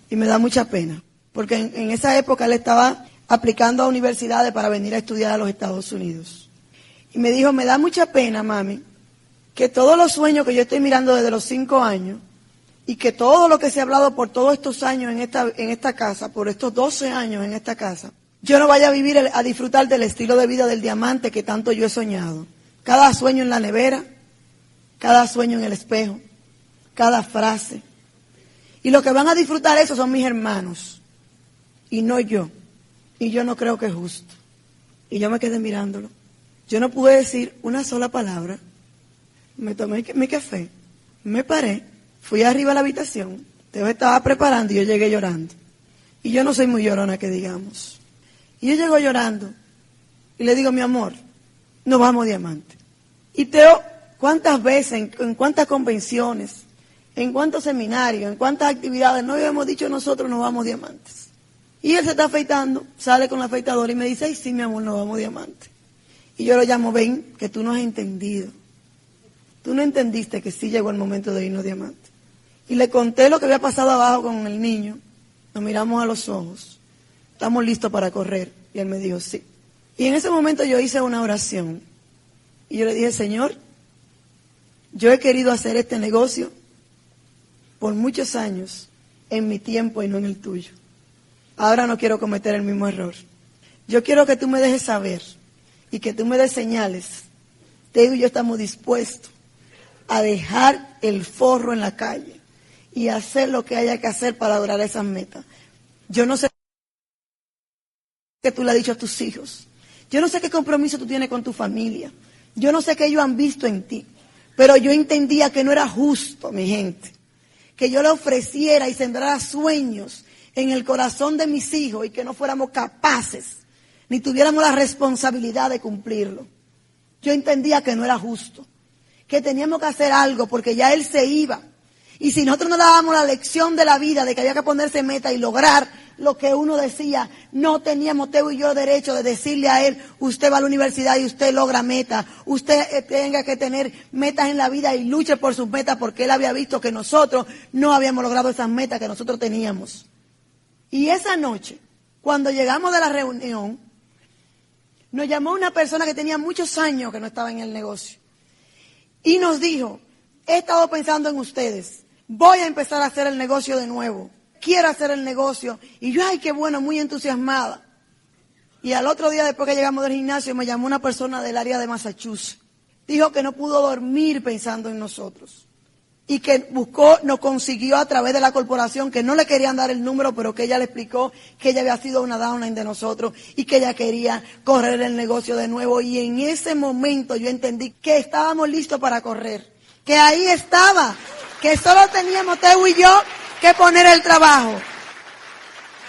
Y me da mucha pena, porque en, en esa época él estaba aplicando a universidades para venir a estudiar a los Estados Unidos. Y me dijo, me da mucha pena, mami, que todos los sueños que yo estoy mirando desde los cinco años y que todo lo que se ha hablado por todos estos años en esta, en esta casa, por estos 12 años en esta casa, yo no vaya a vivir, a disfrutar del estilo de vida del diamante que tanto yo he soñado. Cada sueño en la nevera, cada sueño en el espejo, cada frase. Y los que van a disfrutar eso son mis hermanos y no yo. Y yo no creo que es justo. Y yo me quedé mirándolo. Yo no pude decir una sola palabra. Me tomé mi café, me paré, fui arriba a la habitación, Teo estaba preparando y yo llegué llorando. Y yo no soy muy llorona que digamos. Y yo llego llorando y le digo, mi amor, nos vamos diamante. Y Teo, ¿cuántas veces, en, en cuántas convenciones, en cuántos seminarios, en cuántas actividades no habíamos dicho nosotros nos vamos diamantes? Y él se está afeitando, sale con la afeitadora y me dice, ay, sí, mi amor, nos vamos diamante. Y yo lo llamo, ven, que tú no has entendido. Tú no entendiste que sí llegó el momento de irnos diamante. Y le conté lo que había pasado abajo con el niño. Nos miramos a los ojos. Estamos listos para correr. Y él me dijo, sí. Y en ese momento yo hice una oración. Y yo le dije, Señor, yo he querido hacer este negocio por muchos años en mi tiempo y no en el tuyo. Ahora no quiero cometer el mismo error. Yo quiero que tú me dejes saber y que tú me des señales. Te digo, yo estamos dispuestos a dejar el forro en la calle y hacer lo que haya que hacer para lograr esas metas. Yo no sé qué tú le has dicho a tus hijos. Yo no sé qué compromiso tú tienes con tu familia. Yo no sé qué ellos han visto en ti. Pero yo entendía que no era justo, mi gente, que yo le ofreciera y sembrara sueños en el corazón de mis hijos y que no fuéramos capaces ni tuviéramos la responsabilidad de cumplirlo. Yo entendía que no era justo, que teníamos que hacer algo porque ya él se iba. Y si nosotros no dábamos la lección de la vida de que había que ponerse meta y lograr lo que uno decía, no teníamos Teo y yo derecho de decirle a él, usted va a la universidad y usted logra meta, usted eh, tenga que tener metas en la vida y luche por sus metas porque él había visto que nosotros no habíamos logrado esas metas que nosotros teníamos. Y esa noche, cuando llegamos de la reunión, nos llamó una persona que tenía muchos años que no estaba en el negocio. Y nos dijo, he estado pensando en ustedes, voy a empezar a hacer el negocio de nuevo, quiero hacer el negocio. Y yo, ay, qué bueno, muy entusiasmada. Y al otro día, después que llegamos del gimnasio, me llamó una persona del área de Massachusetts. Dijo que no pudo dormir pensando en nosotros y que buscó, nos consiguió a través de la corporación, que no le querían dar el número, pero que ella le explicó que ella había sido una downline de nosotros y que ella quería correr el negocio de nuevo. Y en ese momento yo entendí que estábamos listos para correr, que ahí estaba, que solo teníamos Teo y yo que poner el trabajo.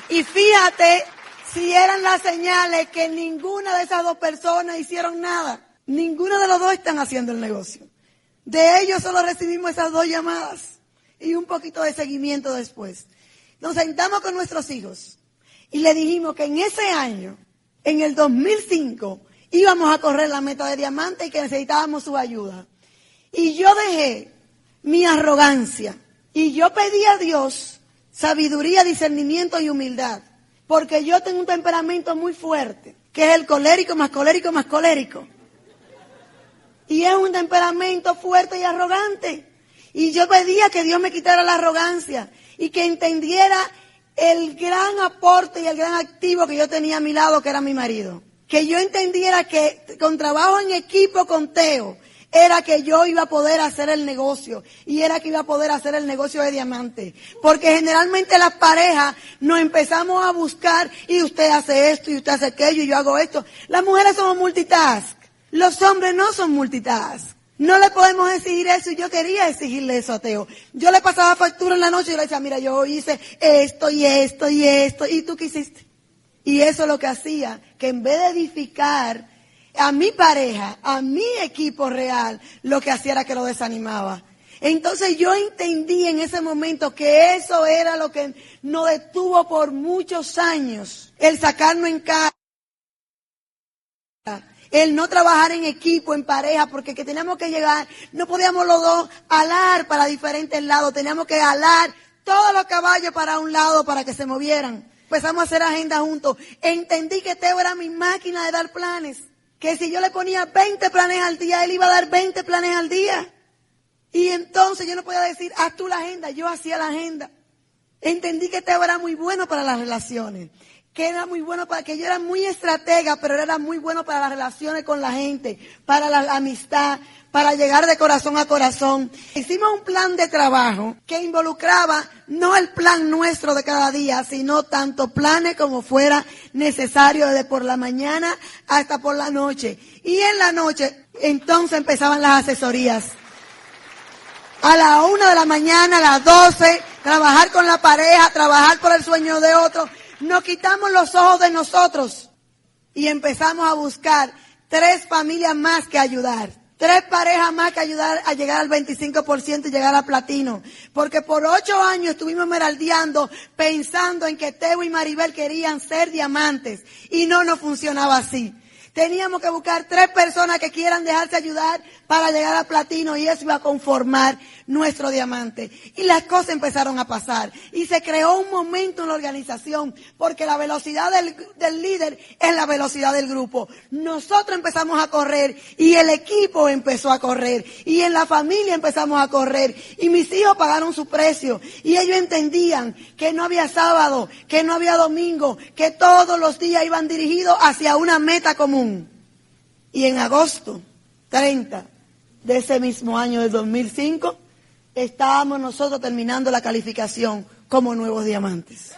Y fíjate si eran las señales que ninguna de esas dos personas hicieron nada. Ninguno de los dos están haciendo el negocio. De ellos solo recibimos esas dos llamadas. y un poquito de seguimiento después. Nos sentamos con nuestros hijos y le dijimos que en ese año, en el 2005, íbamos a correr la meta de diamante y que necesitábamos su ayuda. Y yo dejé mi arrogancia y yo pedí a Dios sabiduría, discernimiento y humildad, porque yo tengo un temperamento muy fuerte, que es el colérico más colérico más colérico. Y es un temperamento fuerte y arrogante. Y yo pedía que Dios me quitara la arrogancia y que entendiera el gran aporte y el gran activo que yo tenía a mi lado, que era mi marido. Que yo entendiera que con trabajo en equipo con Teo, era que yo iba a poder hacer el negocio y era que iba a poder hacer el negocio de diamante. Porque generalmente las parejas nos empezamos a buscar y usted hace esto y usted hace aquello y yo hago esto. Las mujeres somos multitask. Los hombres no son multitask. No le podemos exigir eso y yo quería exigirle eso a Teo. Yo le pasaba factura en la noche y le decía, mira, yo hice esto y esto y esto y tú qué hiciste. Y eso es lo que hacía, que en vez de edificar a mi pareja, a mi equipo real, lo que hacía era que lo desanimaba. Entonces yo entendí en ese momento que eso era lo que nos detuvo por muchos años, el sacarnos en casa el no trabajar en equipo, en pareja, porque que teníamos que llegar, no podíamos los dos alar para diferentes lados, teníamos que alar todos los caballos para un lado para que se movieran. Empezamos a hacer agenda juntos. Entendí que Teo era mi máquina de dar planes. Que si yo le ponía 20 planes al día, él iba a dar 20 planes al día. Y entonces yo no podía decir, haz tú la agenda, yo hacía la agenda. Entendí que Teo era muy bueno para las relaciones que era muy bueno para que yo era muy estratega, pero era muy bueno para las relaciones con la gente, para la, amistad, para llegar de corazón a corazón. Hicimos un plan de trabajo que involucraba no el plan nuestro de cada día, sino tanto planes como fuera necesario desde por la mañana hasta por la noche. Y en la noche, entonces empezaban las asesorías. A la una de la mañana, a las doce, trabajar con la pareja, trabajar por el sueño de otro nos quitamos los ojos de nosotros y empezamos a buscar tres familias más que ayudar. Tres parejas más que ayudar a llegar al 25% y llegar a platino. Porque por ocho años estuvimos meraldeando pensando en que Teo y Maribel querían ser diamantes. Y no nos funcionaba así. Teníamos que buscar tres personas que quieran dejarse ayudar para llegar a platino y eso iba a conformar nuestro diamante. Y las cosas empezaron a pasar. Y se creó un momento en la organización porque la velocidad del, líder es la velocidad del grupo. Nosotros empezamos a correr y el equipo empezó a correr y en la familia empezamos a correr y mis hijos pagaron su precio y ellos entendían que no había sábado, que no había domingo, que todos los días iban dirigidos hacia una meta común. Y en agosto 30 de ese mismo año del 2005, estábamos nosotros terminando la calificación como nuevos diamantes.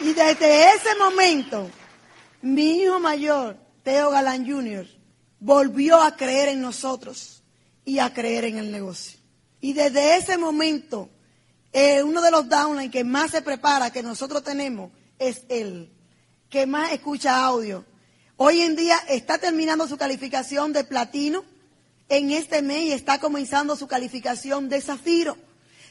Y desde ese momento, mi hijo mayor, Teo Galán Jr., volvió a creer en nosotros y a creer en el negocio. Y desde ese momento, eh, uno de los downlines que más se prepara que nosotros tenemos es él que más escucha audio. Hoy en día está terminando su calificación de platino. En este mes está comenzando su calificación de zafiro.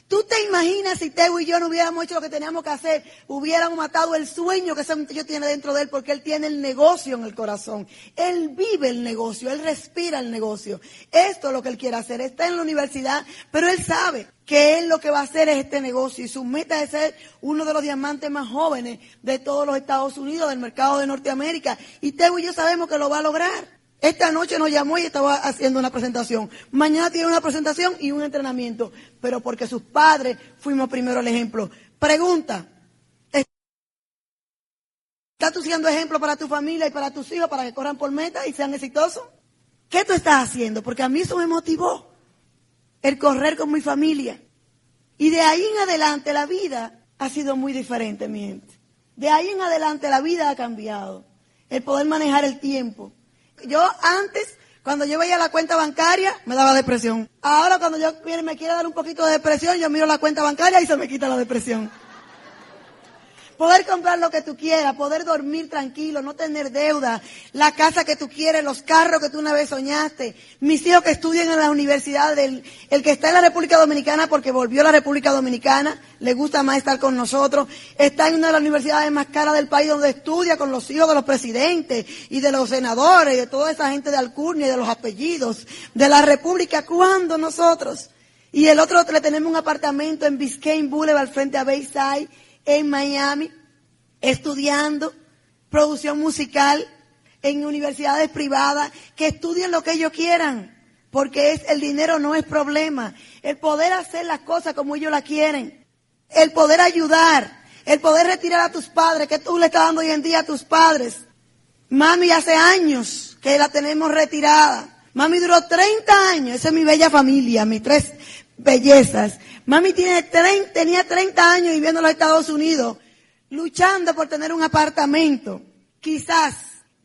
¿Tú te imaginas si Teo y yo no hubiéramos hecho lo que teníamos que hacer? Hubiéramos matado el sueño que ese muchacho tiene dentro de él porque él tiene el negocio en el corazón. Él vive el negocio, él respira el negocio. Esto es lo que él quiere hacer. Está en la universidad, pero él sabe que él lo que va a hacer es este negocio y su meta es ser uno de los diamantes más jóvenes de todos los Estados Unidos, del mercado de Norteamérica. Y Teo y yo sabemos que lo va a lograr. Esta noche nos llamó y estaba haciendo una presentación. Mañana tiene una presentación y un entrenamiento. Pero porque sus padres fuimos primero el ejemplo. Pregunta. ¿Estás tú siendo ejemplo para tu familia y para tus hijos para que corran por meta y sean exitosos? ¿Qué tú estás haciendo? Porque a mí eso me motivó. El correr con mi familia. Y de ahí en adelante la vida ha sido muy diferente, mi gente. De ahí en adelante la vida ha cambiado. El poder manejar el tiempo yo antes, cuando yo veía la cuenta bancaria, me daba depresión. Ahora cuando yo me quiero dar un poquito de depresión, yo miro la cuenta bancaria y se me quita la depresión. Poder comprar lo que tú quieras, poder dormir tranquilo, no tener deuda, la casa que tú quieres, los carros que tú una vez soñaste, mis hijos que estudian en la universidad, el que está en la República Dominicana porque volvió a la República Dominicana, le gusta más estar con nosotros, está en una de las universidades más caras del país donde estudia con los hijos de los presidentes y de los senadores y de toda esa gente de Alcurnia y de los apellidos de la República, ¿cuándo nosotros? Y el otro le tenemos un apartamento en Biscayne Boulevard frente a Bayside en Miami, estudiando producción musical en universidades privadas, que estudien lo que ellos quieran, porque es, el dinero no es problema. El poder hacer las cosas como ellos la quieren, el poder ayudar, el poder retirar a tus padres, que tú le estás dando hoy en día a tus padres. Mami hace años que la tenemos retirada. Mami duró 30 años, esa es mi bella familia, mis tres bellezas. Mami tiene tenía 30 años viviendo en los Estados Unidos, luchando por tener un apartamento. Quizás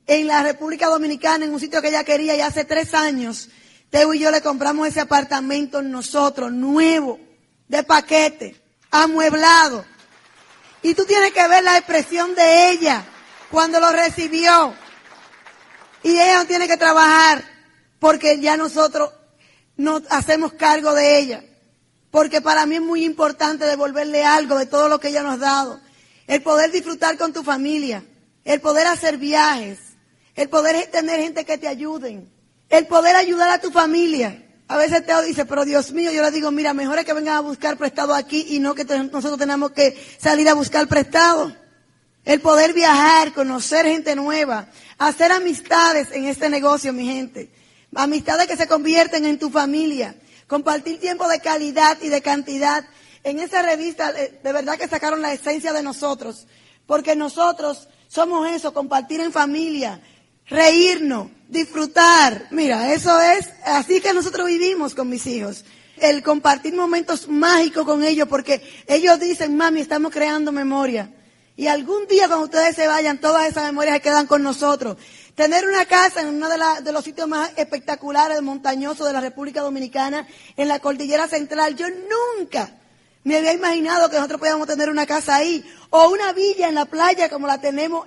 en la República Dominicana, en un sitio que ella quería, y hace tres años, Teo y yo le compramos ese apartamento nosotros, nuevo, de paquete, amueblado. Y tú tienes que ver la expresión de ella cuando lo recibió. Y ella tiene que trabajar porque ya nosotros nos hacemos cargo de ella. Porque para mí es muy importante devolverle algo de todo lo que ella nos ha dado. El poder disfrutar con tu familia, el poder hacer viajes, el poder tener gente que te ayuden, el poder ayudar a tu familia. A veces Teo dice, pero Dios mío, yo le digo, mira, mejor es que vengan a buscar prestado aquí y no que nosotros tenemos que salir a buscar prestado. El poder viajar, conocer gente nueva, hacer amistades en este negocio, mi gente. Amistades que se convierten en tu familia compartir tiempo de calidad y de cantidad. En esa revista, de verdad que sacaron la esencia de nosotros, porque nosotros somos eso, compartir en familia, reírnos, disfrutar. Mira, eso es así que nosotros vivimos con mis hijos. El compartir momentos mágicos con ellos, porque ellos dicen, mami, estamos creando memoria. Y algún día cuando ustedes se vayan, todas esas memorias se quedan con nosotros. Tener una casa en uno de, los sitios más espectaculares, montañosos de la República Dominicana, en la cordillera central. Yo nunca me había imaginado que nosotros podíamos tener una casa ahí. O una villa en la playa como la tenemos.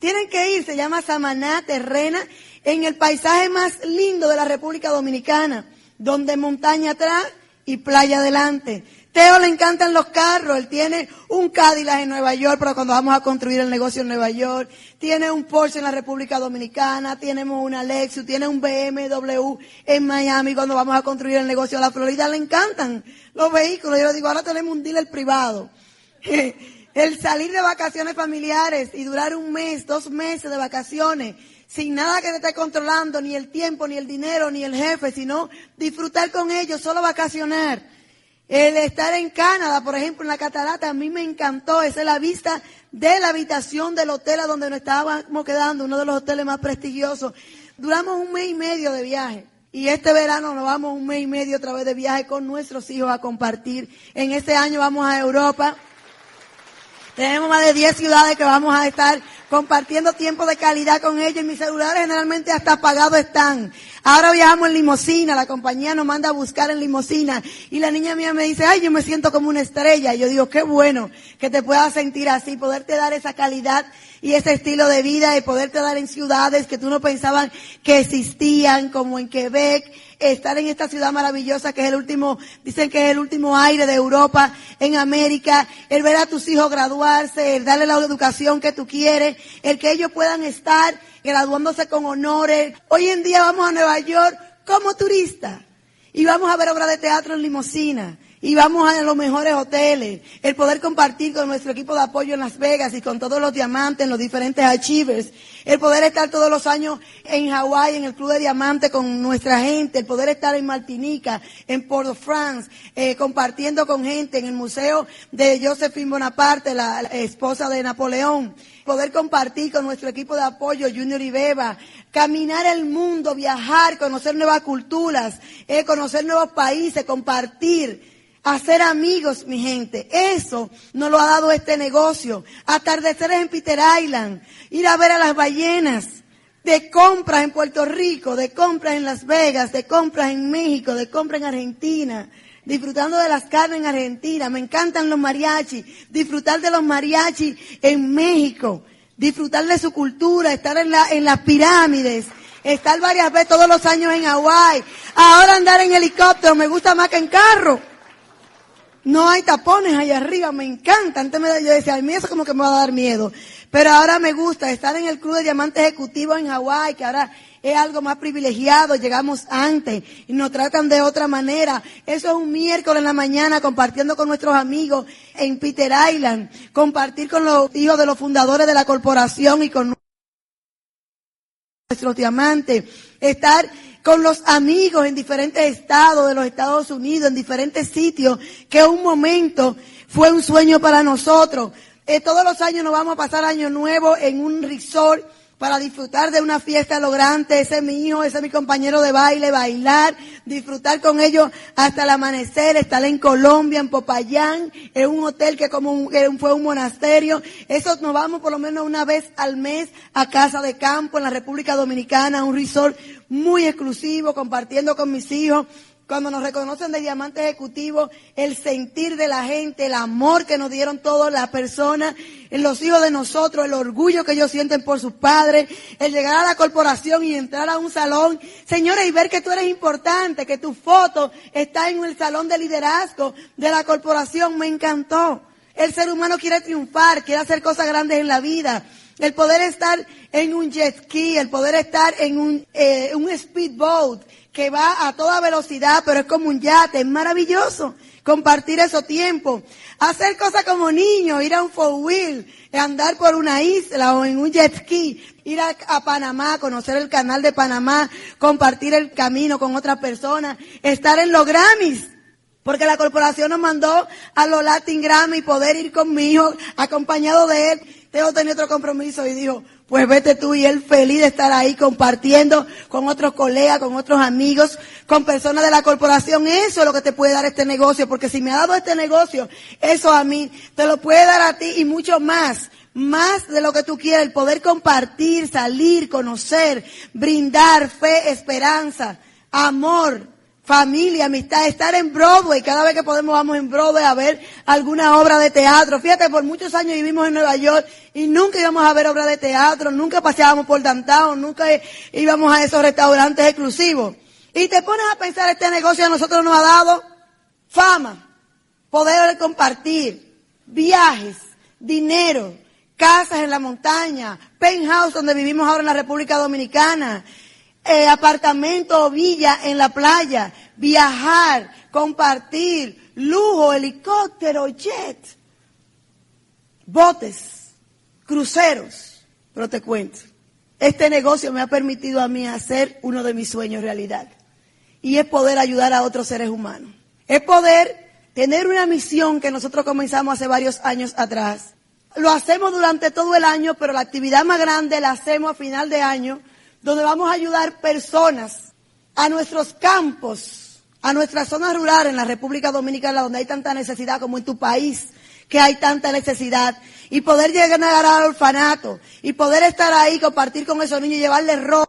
Tienen que ir, se llama Samaná Terrena, en el paisaje más lindo de la República Dominicana, donde montaña atrás y playa adelante. Teo le encantan los carros. Él tiene un Cadillac en Nueva York, pero cuando vamos a construir el negocio en Nueva York. Tiene un Porsche en la República Dominicana. Tenemos una Lexus. Tiene un BMW en Miami cuando vamos a construir el negocio en la Florida. Le encantan los vehículos. Yo le digo, ahora tenemos un dealer privado. (laughs) El salir de vacaciones familiares y durar un mes, dos meses de vacaciones sin nada que te esté controlando, ni el tiempo, ni el dinero, ni el jefe, sino disfrutar con ellos, solo vacacionar. El estar en Canadá, por ejemplo, en la catarata, a mí me encantó. Esa es la vista de la habitación del hotel a donde nos estábamos quedando, uno de los hoteles más prestigiosos. Duramos un mes y medio de viaje. Y este verano nos vamos un mes y medio otra vez de viaje con nuestros hijos a compartir. En este año vamos a Europa. Tenemos más de 10 ciudades que vamos a estar compartiendo tiempo de calidad con ellos. Mis celulares generalmente hasta apagados están. Ahora viajamos en limosina, la compañía nos manda a buscar en limosina. Y la niña mía me dice, ay, yo me siento como una estrella. Y yo digo, qué bueno que te puedas sentir así, poderte dar esa calidad y ese estilo de vida y poderte dar en ciudades que tú no pensabas que existían, como en Quebec, estar en esta ciudad maravillosa que es el último, dicen que es el último aire de Europa, en América, el ver a tus hijos graduarse, el darle la educación que tú quieres, el que ellos puedan estar graduándose con honores. Hoy en día vamos a Nueva York como turistas y vamos a ver obras de teatro en limosina y vamos a los mejores hoteles, el poder compartir con nuestro equipo de apoyo en Las Vegas y con todos los diamantes, en los diferentes achievers, el poder estar todos los años en Hawái, en el Club de Diamantes con nuestra gente, el poder estar en Martinica, en Port-au-France, eh, compartiendo con gente en el Museo de Josephine Bonaparte, la, esposa de Napoleón, poder compartir con nuestro equipo de apoyo, Junior y Beba, caminar el mundo, viajar, conocer nuevas culturas, eh, conocer nuevos países, compartir hacer amigos, mi gente. Eso nos lo ha dado este negocio. Atardeceres en Peter Island, ir a ver a las ballenas, de compras en Puerto Rico, de compras en Las Vegas, de compras en México, de compras en Argentina. Disfrutando de las carnes en Argentina, me encantan los mariachis, disfrutar de los mariachis en México, disfrutar de su cultura, estar en, la, en las pirámides, estar varias veces todos los años en Hawái, ahora andar en helicóptero. Me gusta más que en carro. No hay tapones allá arriba, me encanta. Antes me, yo decía, a mí eso como que me va a dar miedo. Pero ahora me gusta estar en el Club de Diamantes Ejecutivo en Hawái, que ahora es algo más privilegiado, llegamos antes y nos tratan de otra manera. Eso es un miércoles en la mañana compartiendo con nuestros amigos en Peter Island, compartir con los hijos de los fundadores de la corporación y con nuestros diamantes, estar con los amigos en diferentes estados de los Estados Unidos, en diferentes sitios, que un momento fue un sueño para nosotros. Eh, todos los años nos vamos a pasar año nuevo en un resort para disfrutar de una fiesta logrante. Ese es mi hijo, ese es mi compañero de baile, bailar, disfrutar con ellos hasta el amanecer, estar en Colombia, en Popayán, en un hotel que como fue un monasterio. Eso nos vamos por lo menos una vez al mes a casa de campo en la República Dominicana, un resort muy exclusivo, compartiendo con mis hijos cuando nos reconocen de diamante ejecutivo, el sentir de la gente, el amor que nos dieron todas las personas, los hijos de nosotros, el orgullo que ellos sienten por sus padres, el llegar a la corporación y entrar a un salón, señores, y ver que tú eres importante, que tu foto está en el salón de liderazgo de la corporación, me encantó. El ser humano quiere triunfar, quiere hacer cosas grandes en la vida. El poder estar en un jet ski, el poder estar en un, eh, un speedboat, que va a toda velocidad, pero es como un yate, es maravilloso compartir esos tiempos. Hacer cosas como niños, ir a un four wheel, andar por una isla o en un jet ski, ir a, a, Panamá, conocer el canal de Panamá, compartir el camino con otras personas, estar en los Grammys. Porque la corporación nos mandó a los Latin Grammy poder ir con mi hijo acompañado de él. Tengo tenido otro compromiso y dijo, pues vete tú y él feliz de estar ahí compartiendo con otros colegas, con otros amigos, con personas de la corporación. Eso es lo que te puede dar este negocio, porque si me ha dado este negocio, eso a mí te lo puede dar a ti y mucho más. Más de lo que tú quieras, el poder compartir, salir, conocer, brindar fe, esperanza, amor, familia, amistad, estar en Broadway. Cada vez que podemos vamos en Broadway a ver alguna obra de teatro. Fíjate, por muchos años vivimos en Nueva York y nunca íbamos a ver obra de teatro, nunca paseábamos por downtown, nunca íbamos a esos restaurantes exclusivos. Y te pones a pensar, este negocio a nosotros nos ha dado fama, poder compartir, viajes, dinero, casas en la montaña, penthouse donde vivimos ahora en la República Dominicana, eh, apartamento o villa en la playa, viajar, compartir, lujo, helicóptero, jet, botes, cruceros. Pero te cuento, este negocio me ha permitido a mí hacer uno de mis sueños realidad. Y es poder ayudar a otros seres humanos. Es poder tener una misión que nosotros comenzamos hace varios años atrás. Lo hacemos durante todo el año, pero la actividad más grande la hacemos a final de año donde vamos a ayudar personas a nuestros campos, a nuestras zonas rurales en la República Dominicana, donde hay tanta necesidad como en tu país, que hay tanta necesidad, y poder llegar al orfanato, y poder estar ahí, compartir con esos niños, llevarles ropa,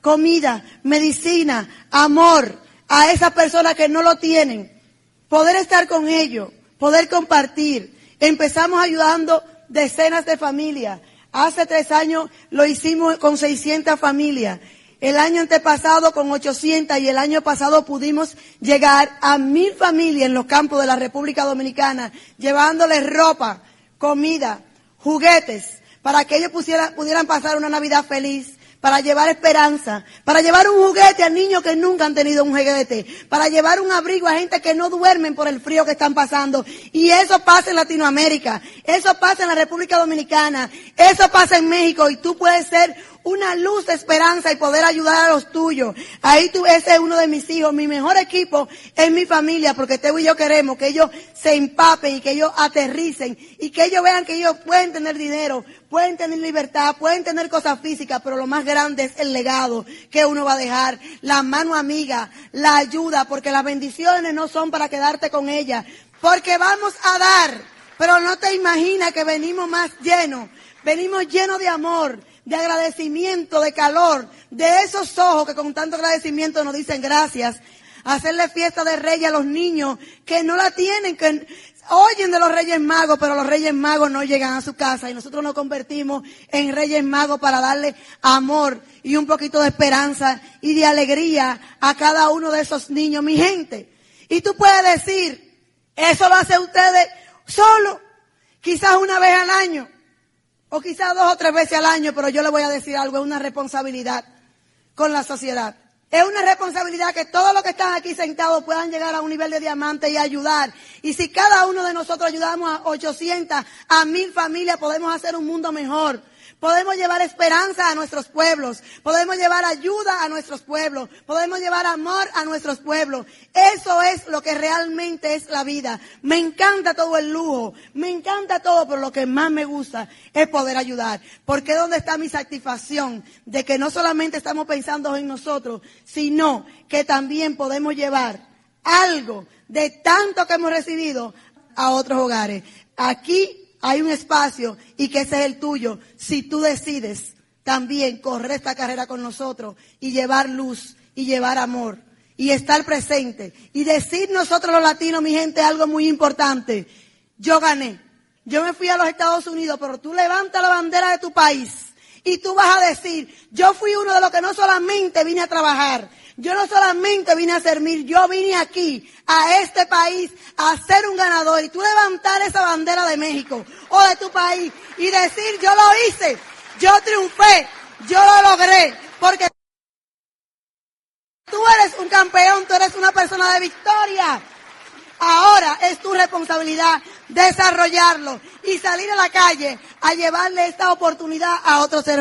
comida, medicina, amor a esas personas que no lo tienen, poder estar con ellos, poder compartir. Empezamos ayudando decenas de familias Hace tres años lo hicimos con 600 familias. El año antepasado con 800 y el año pasado pudimos llegar a mil familias en los campos de la República Dominicana, llevándoles ropa, comida, juguetes, para que ellos pudieran pasar una Navidad feliz para llevar esperanza, para llevar un juguete a niños que nunca han tenido un juguete, para llevar un abrigo a gente que no duermen por el frío que están pasando. Y eso pasa en Latinoamérica, eso pasa en la República Dominicana, eso pasa en México y tú puedes ser una luz de esperanza y poder ayudar a los tuyos. Ahí tú, ese es uno de mis hijos. Mi mejor equipo es mi familia, porque Teo y yo queremos que ellos se empapen y que ellos aterricen y que ellos vean que ellos pueden tener dinero, pueden tener libertad, pueden tener cosas físicas, pero lo más grande es el legado que uno va a dejar, la mano amiga, la ayuda, porque las bendiciones no son para quedarte con ellas, porque vamos a dar, pero no te imaginas que venimos más llenos, venimos llenos de amor, de agradecimiento, de calor, de esos ojos que con tanto agradecimiento nos dicen gracias. hacerle fiesta de reyes a los niños que no la tienen, que oyen de los reyes magos, pero los reyes magos no llegan a su casa y nosotros nos convertimos en reyes magos para darle amor y un poquito de esperanza y de alegría a cada uno de esos niños, mi gente. Y tú puedes decir, eso lo hace ustedes solo, quizás una vez al año, o quizás dos o tres veces al año, pero yo le voy a decir algo, es una responsabilidad con la sociedad. Es una responsabilidad que todos los que están aquí sentados puedan llegar a un nivel de diamante y ayudar. Y si cada uno de nosotros ayudamos a 800, a mil familias, podemos hacer un mundo mejor. Podemos llevar esperanza a nuestros pueblos. Podemos llevar ayuda a nuestros pueblos. Podemos llevar amor a nuestros pueblos. Eso es lo que realmente es la vida. Me encanta todo el lujo. Me encanta todo, pero lo que más me gusta es poder ayudar. Porque ¿dónde está mi satisfacción de que no solamente estamos pensando en nosotros, sino que también podemos llevar algo de tanto que hemos recibido a otros hogares? Aquí hay un espacio y que ese es el tuyo. Si tú decides también correr esta carrera con nosotros y llevar luz y llevar amor y estar presente y decir nosotros los latinos, mi gente, algo muy importante. Yo gané. Yo me fui a los Estados Unidos, pero tú levanta la bandera de tu país y tú vas a decir, yo fui uno de los que no solamente vine a trabajar, yo no solamente vine a servir, yo vine aquí, a este país, a ser un ganador. Y tú levantar esa bandera de México o de tu país y decir, yo lo hice, yo triunfé, yo lo logré, porque tú eres un campeón, tú eres una persona de victoria. Ahora es tu responsabilidad desarrollarlo y salir a la calle a llevarle esta oportunidad a otros seres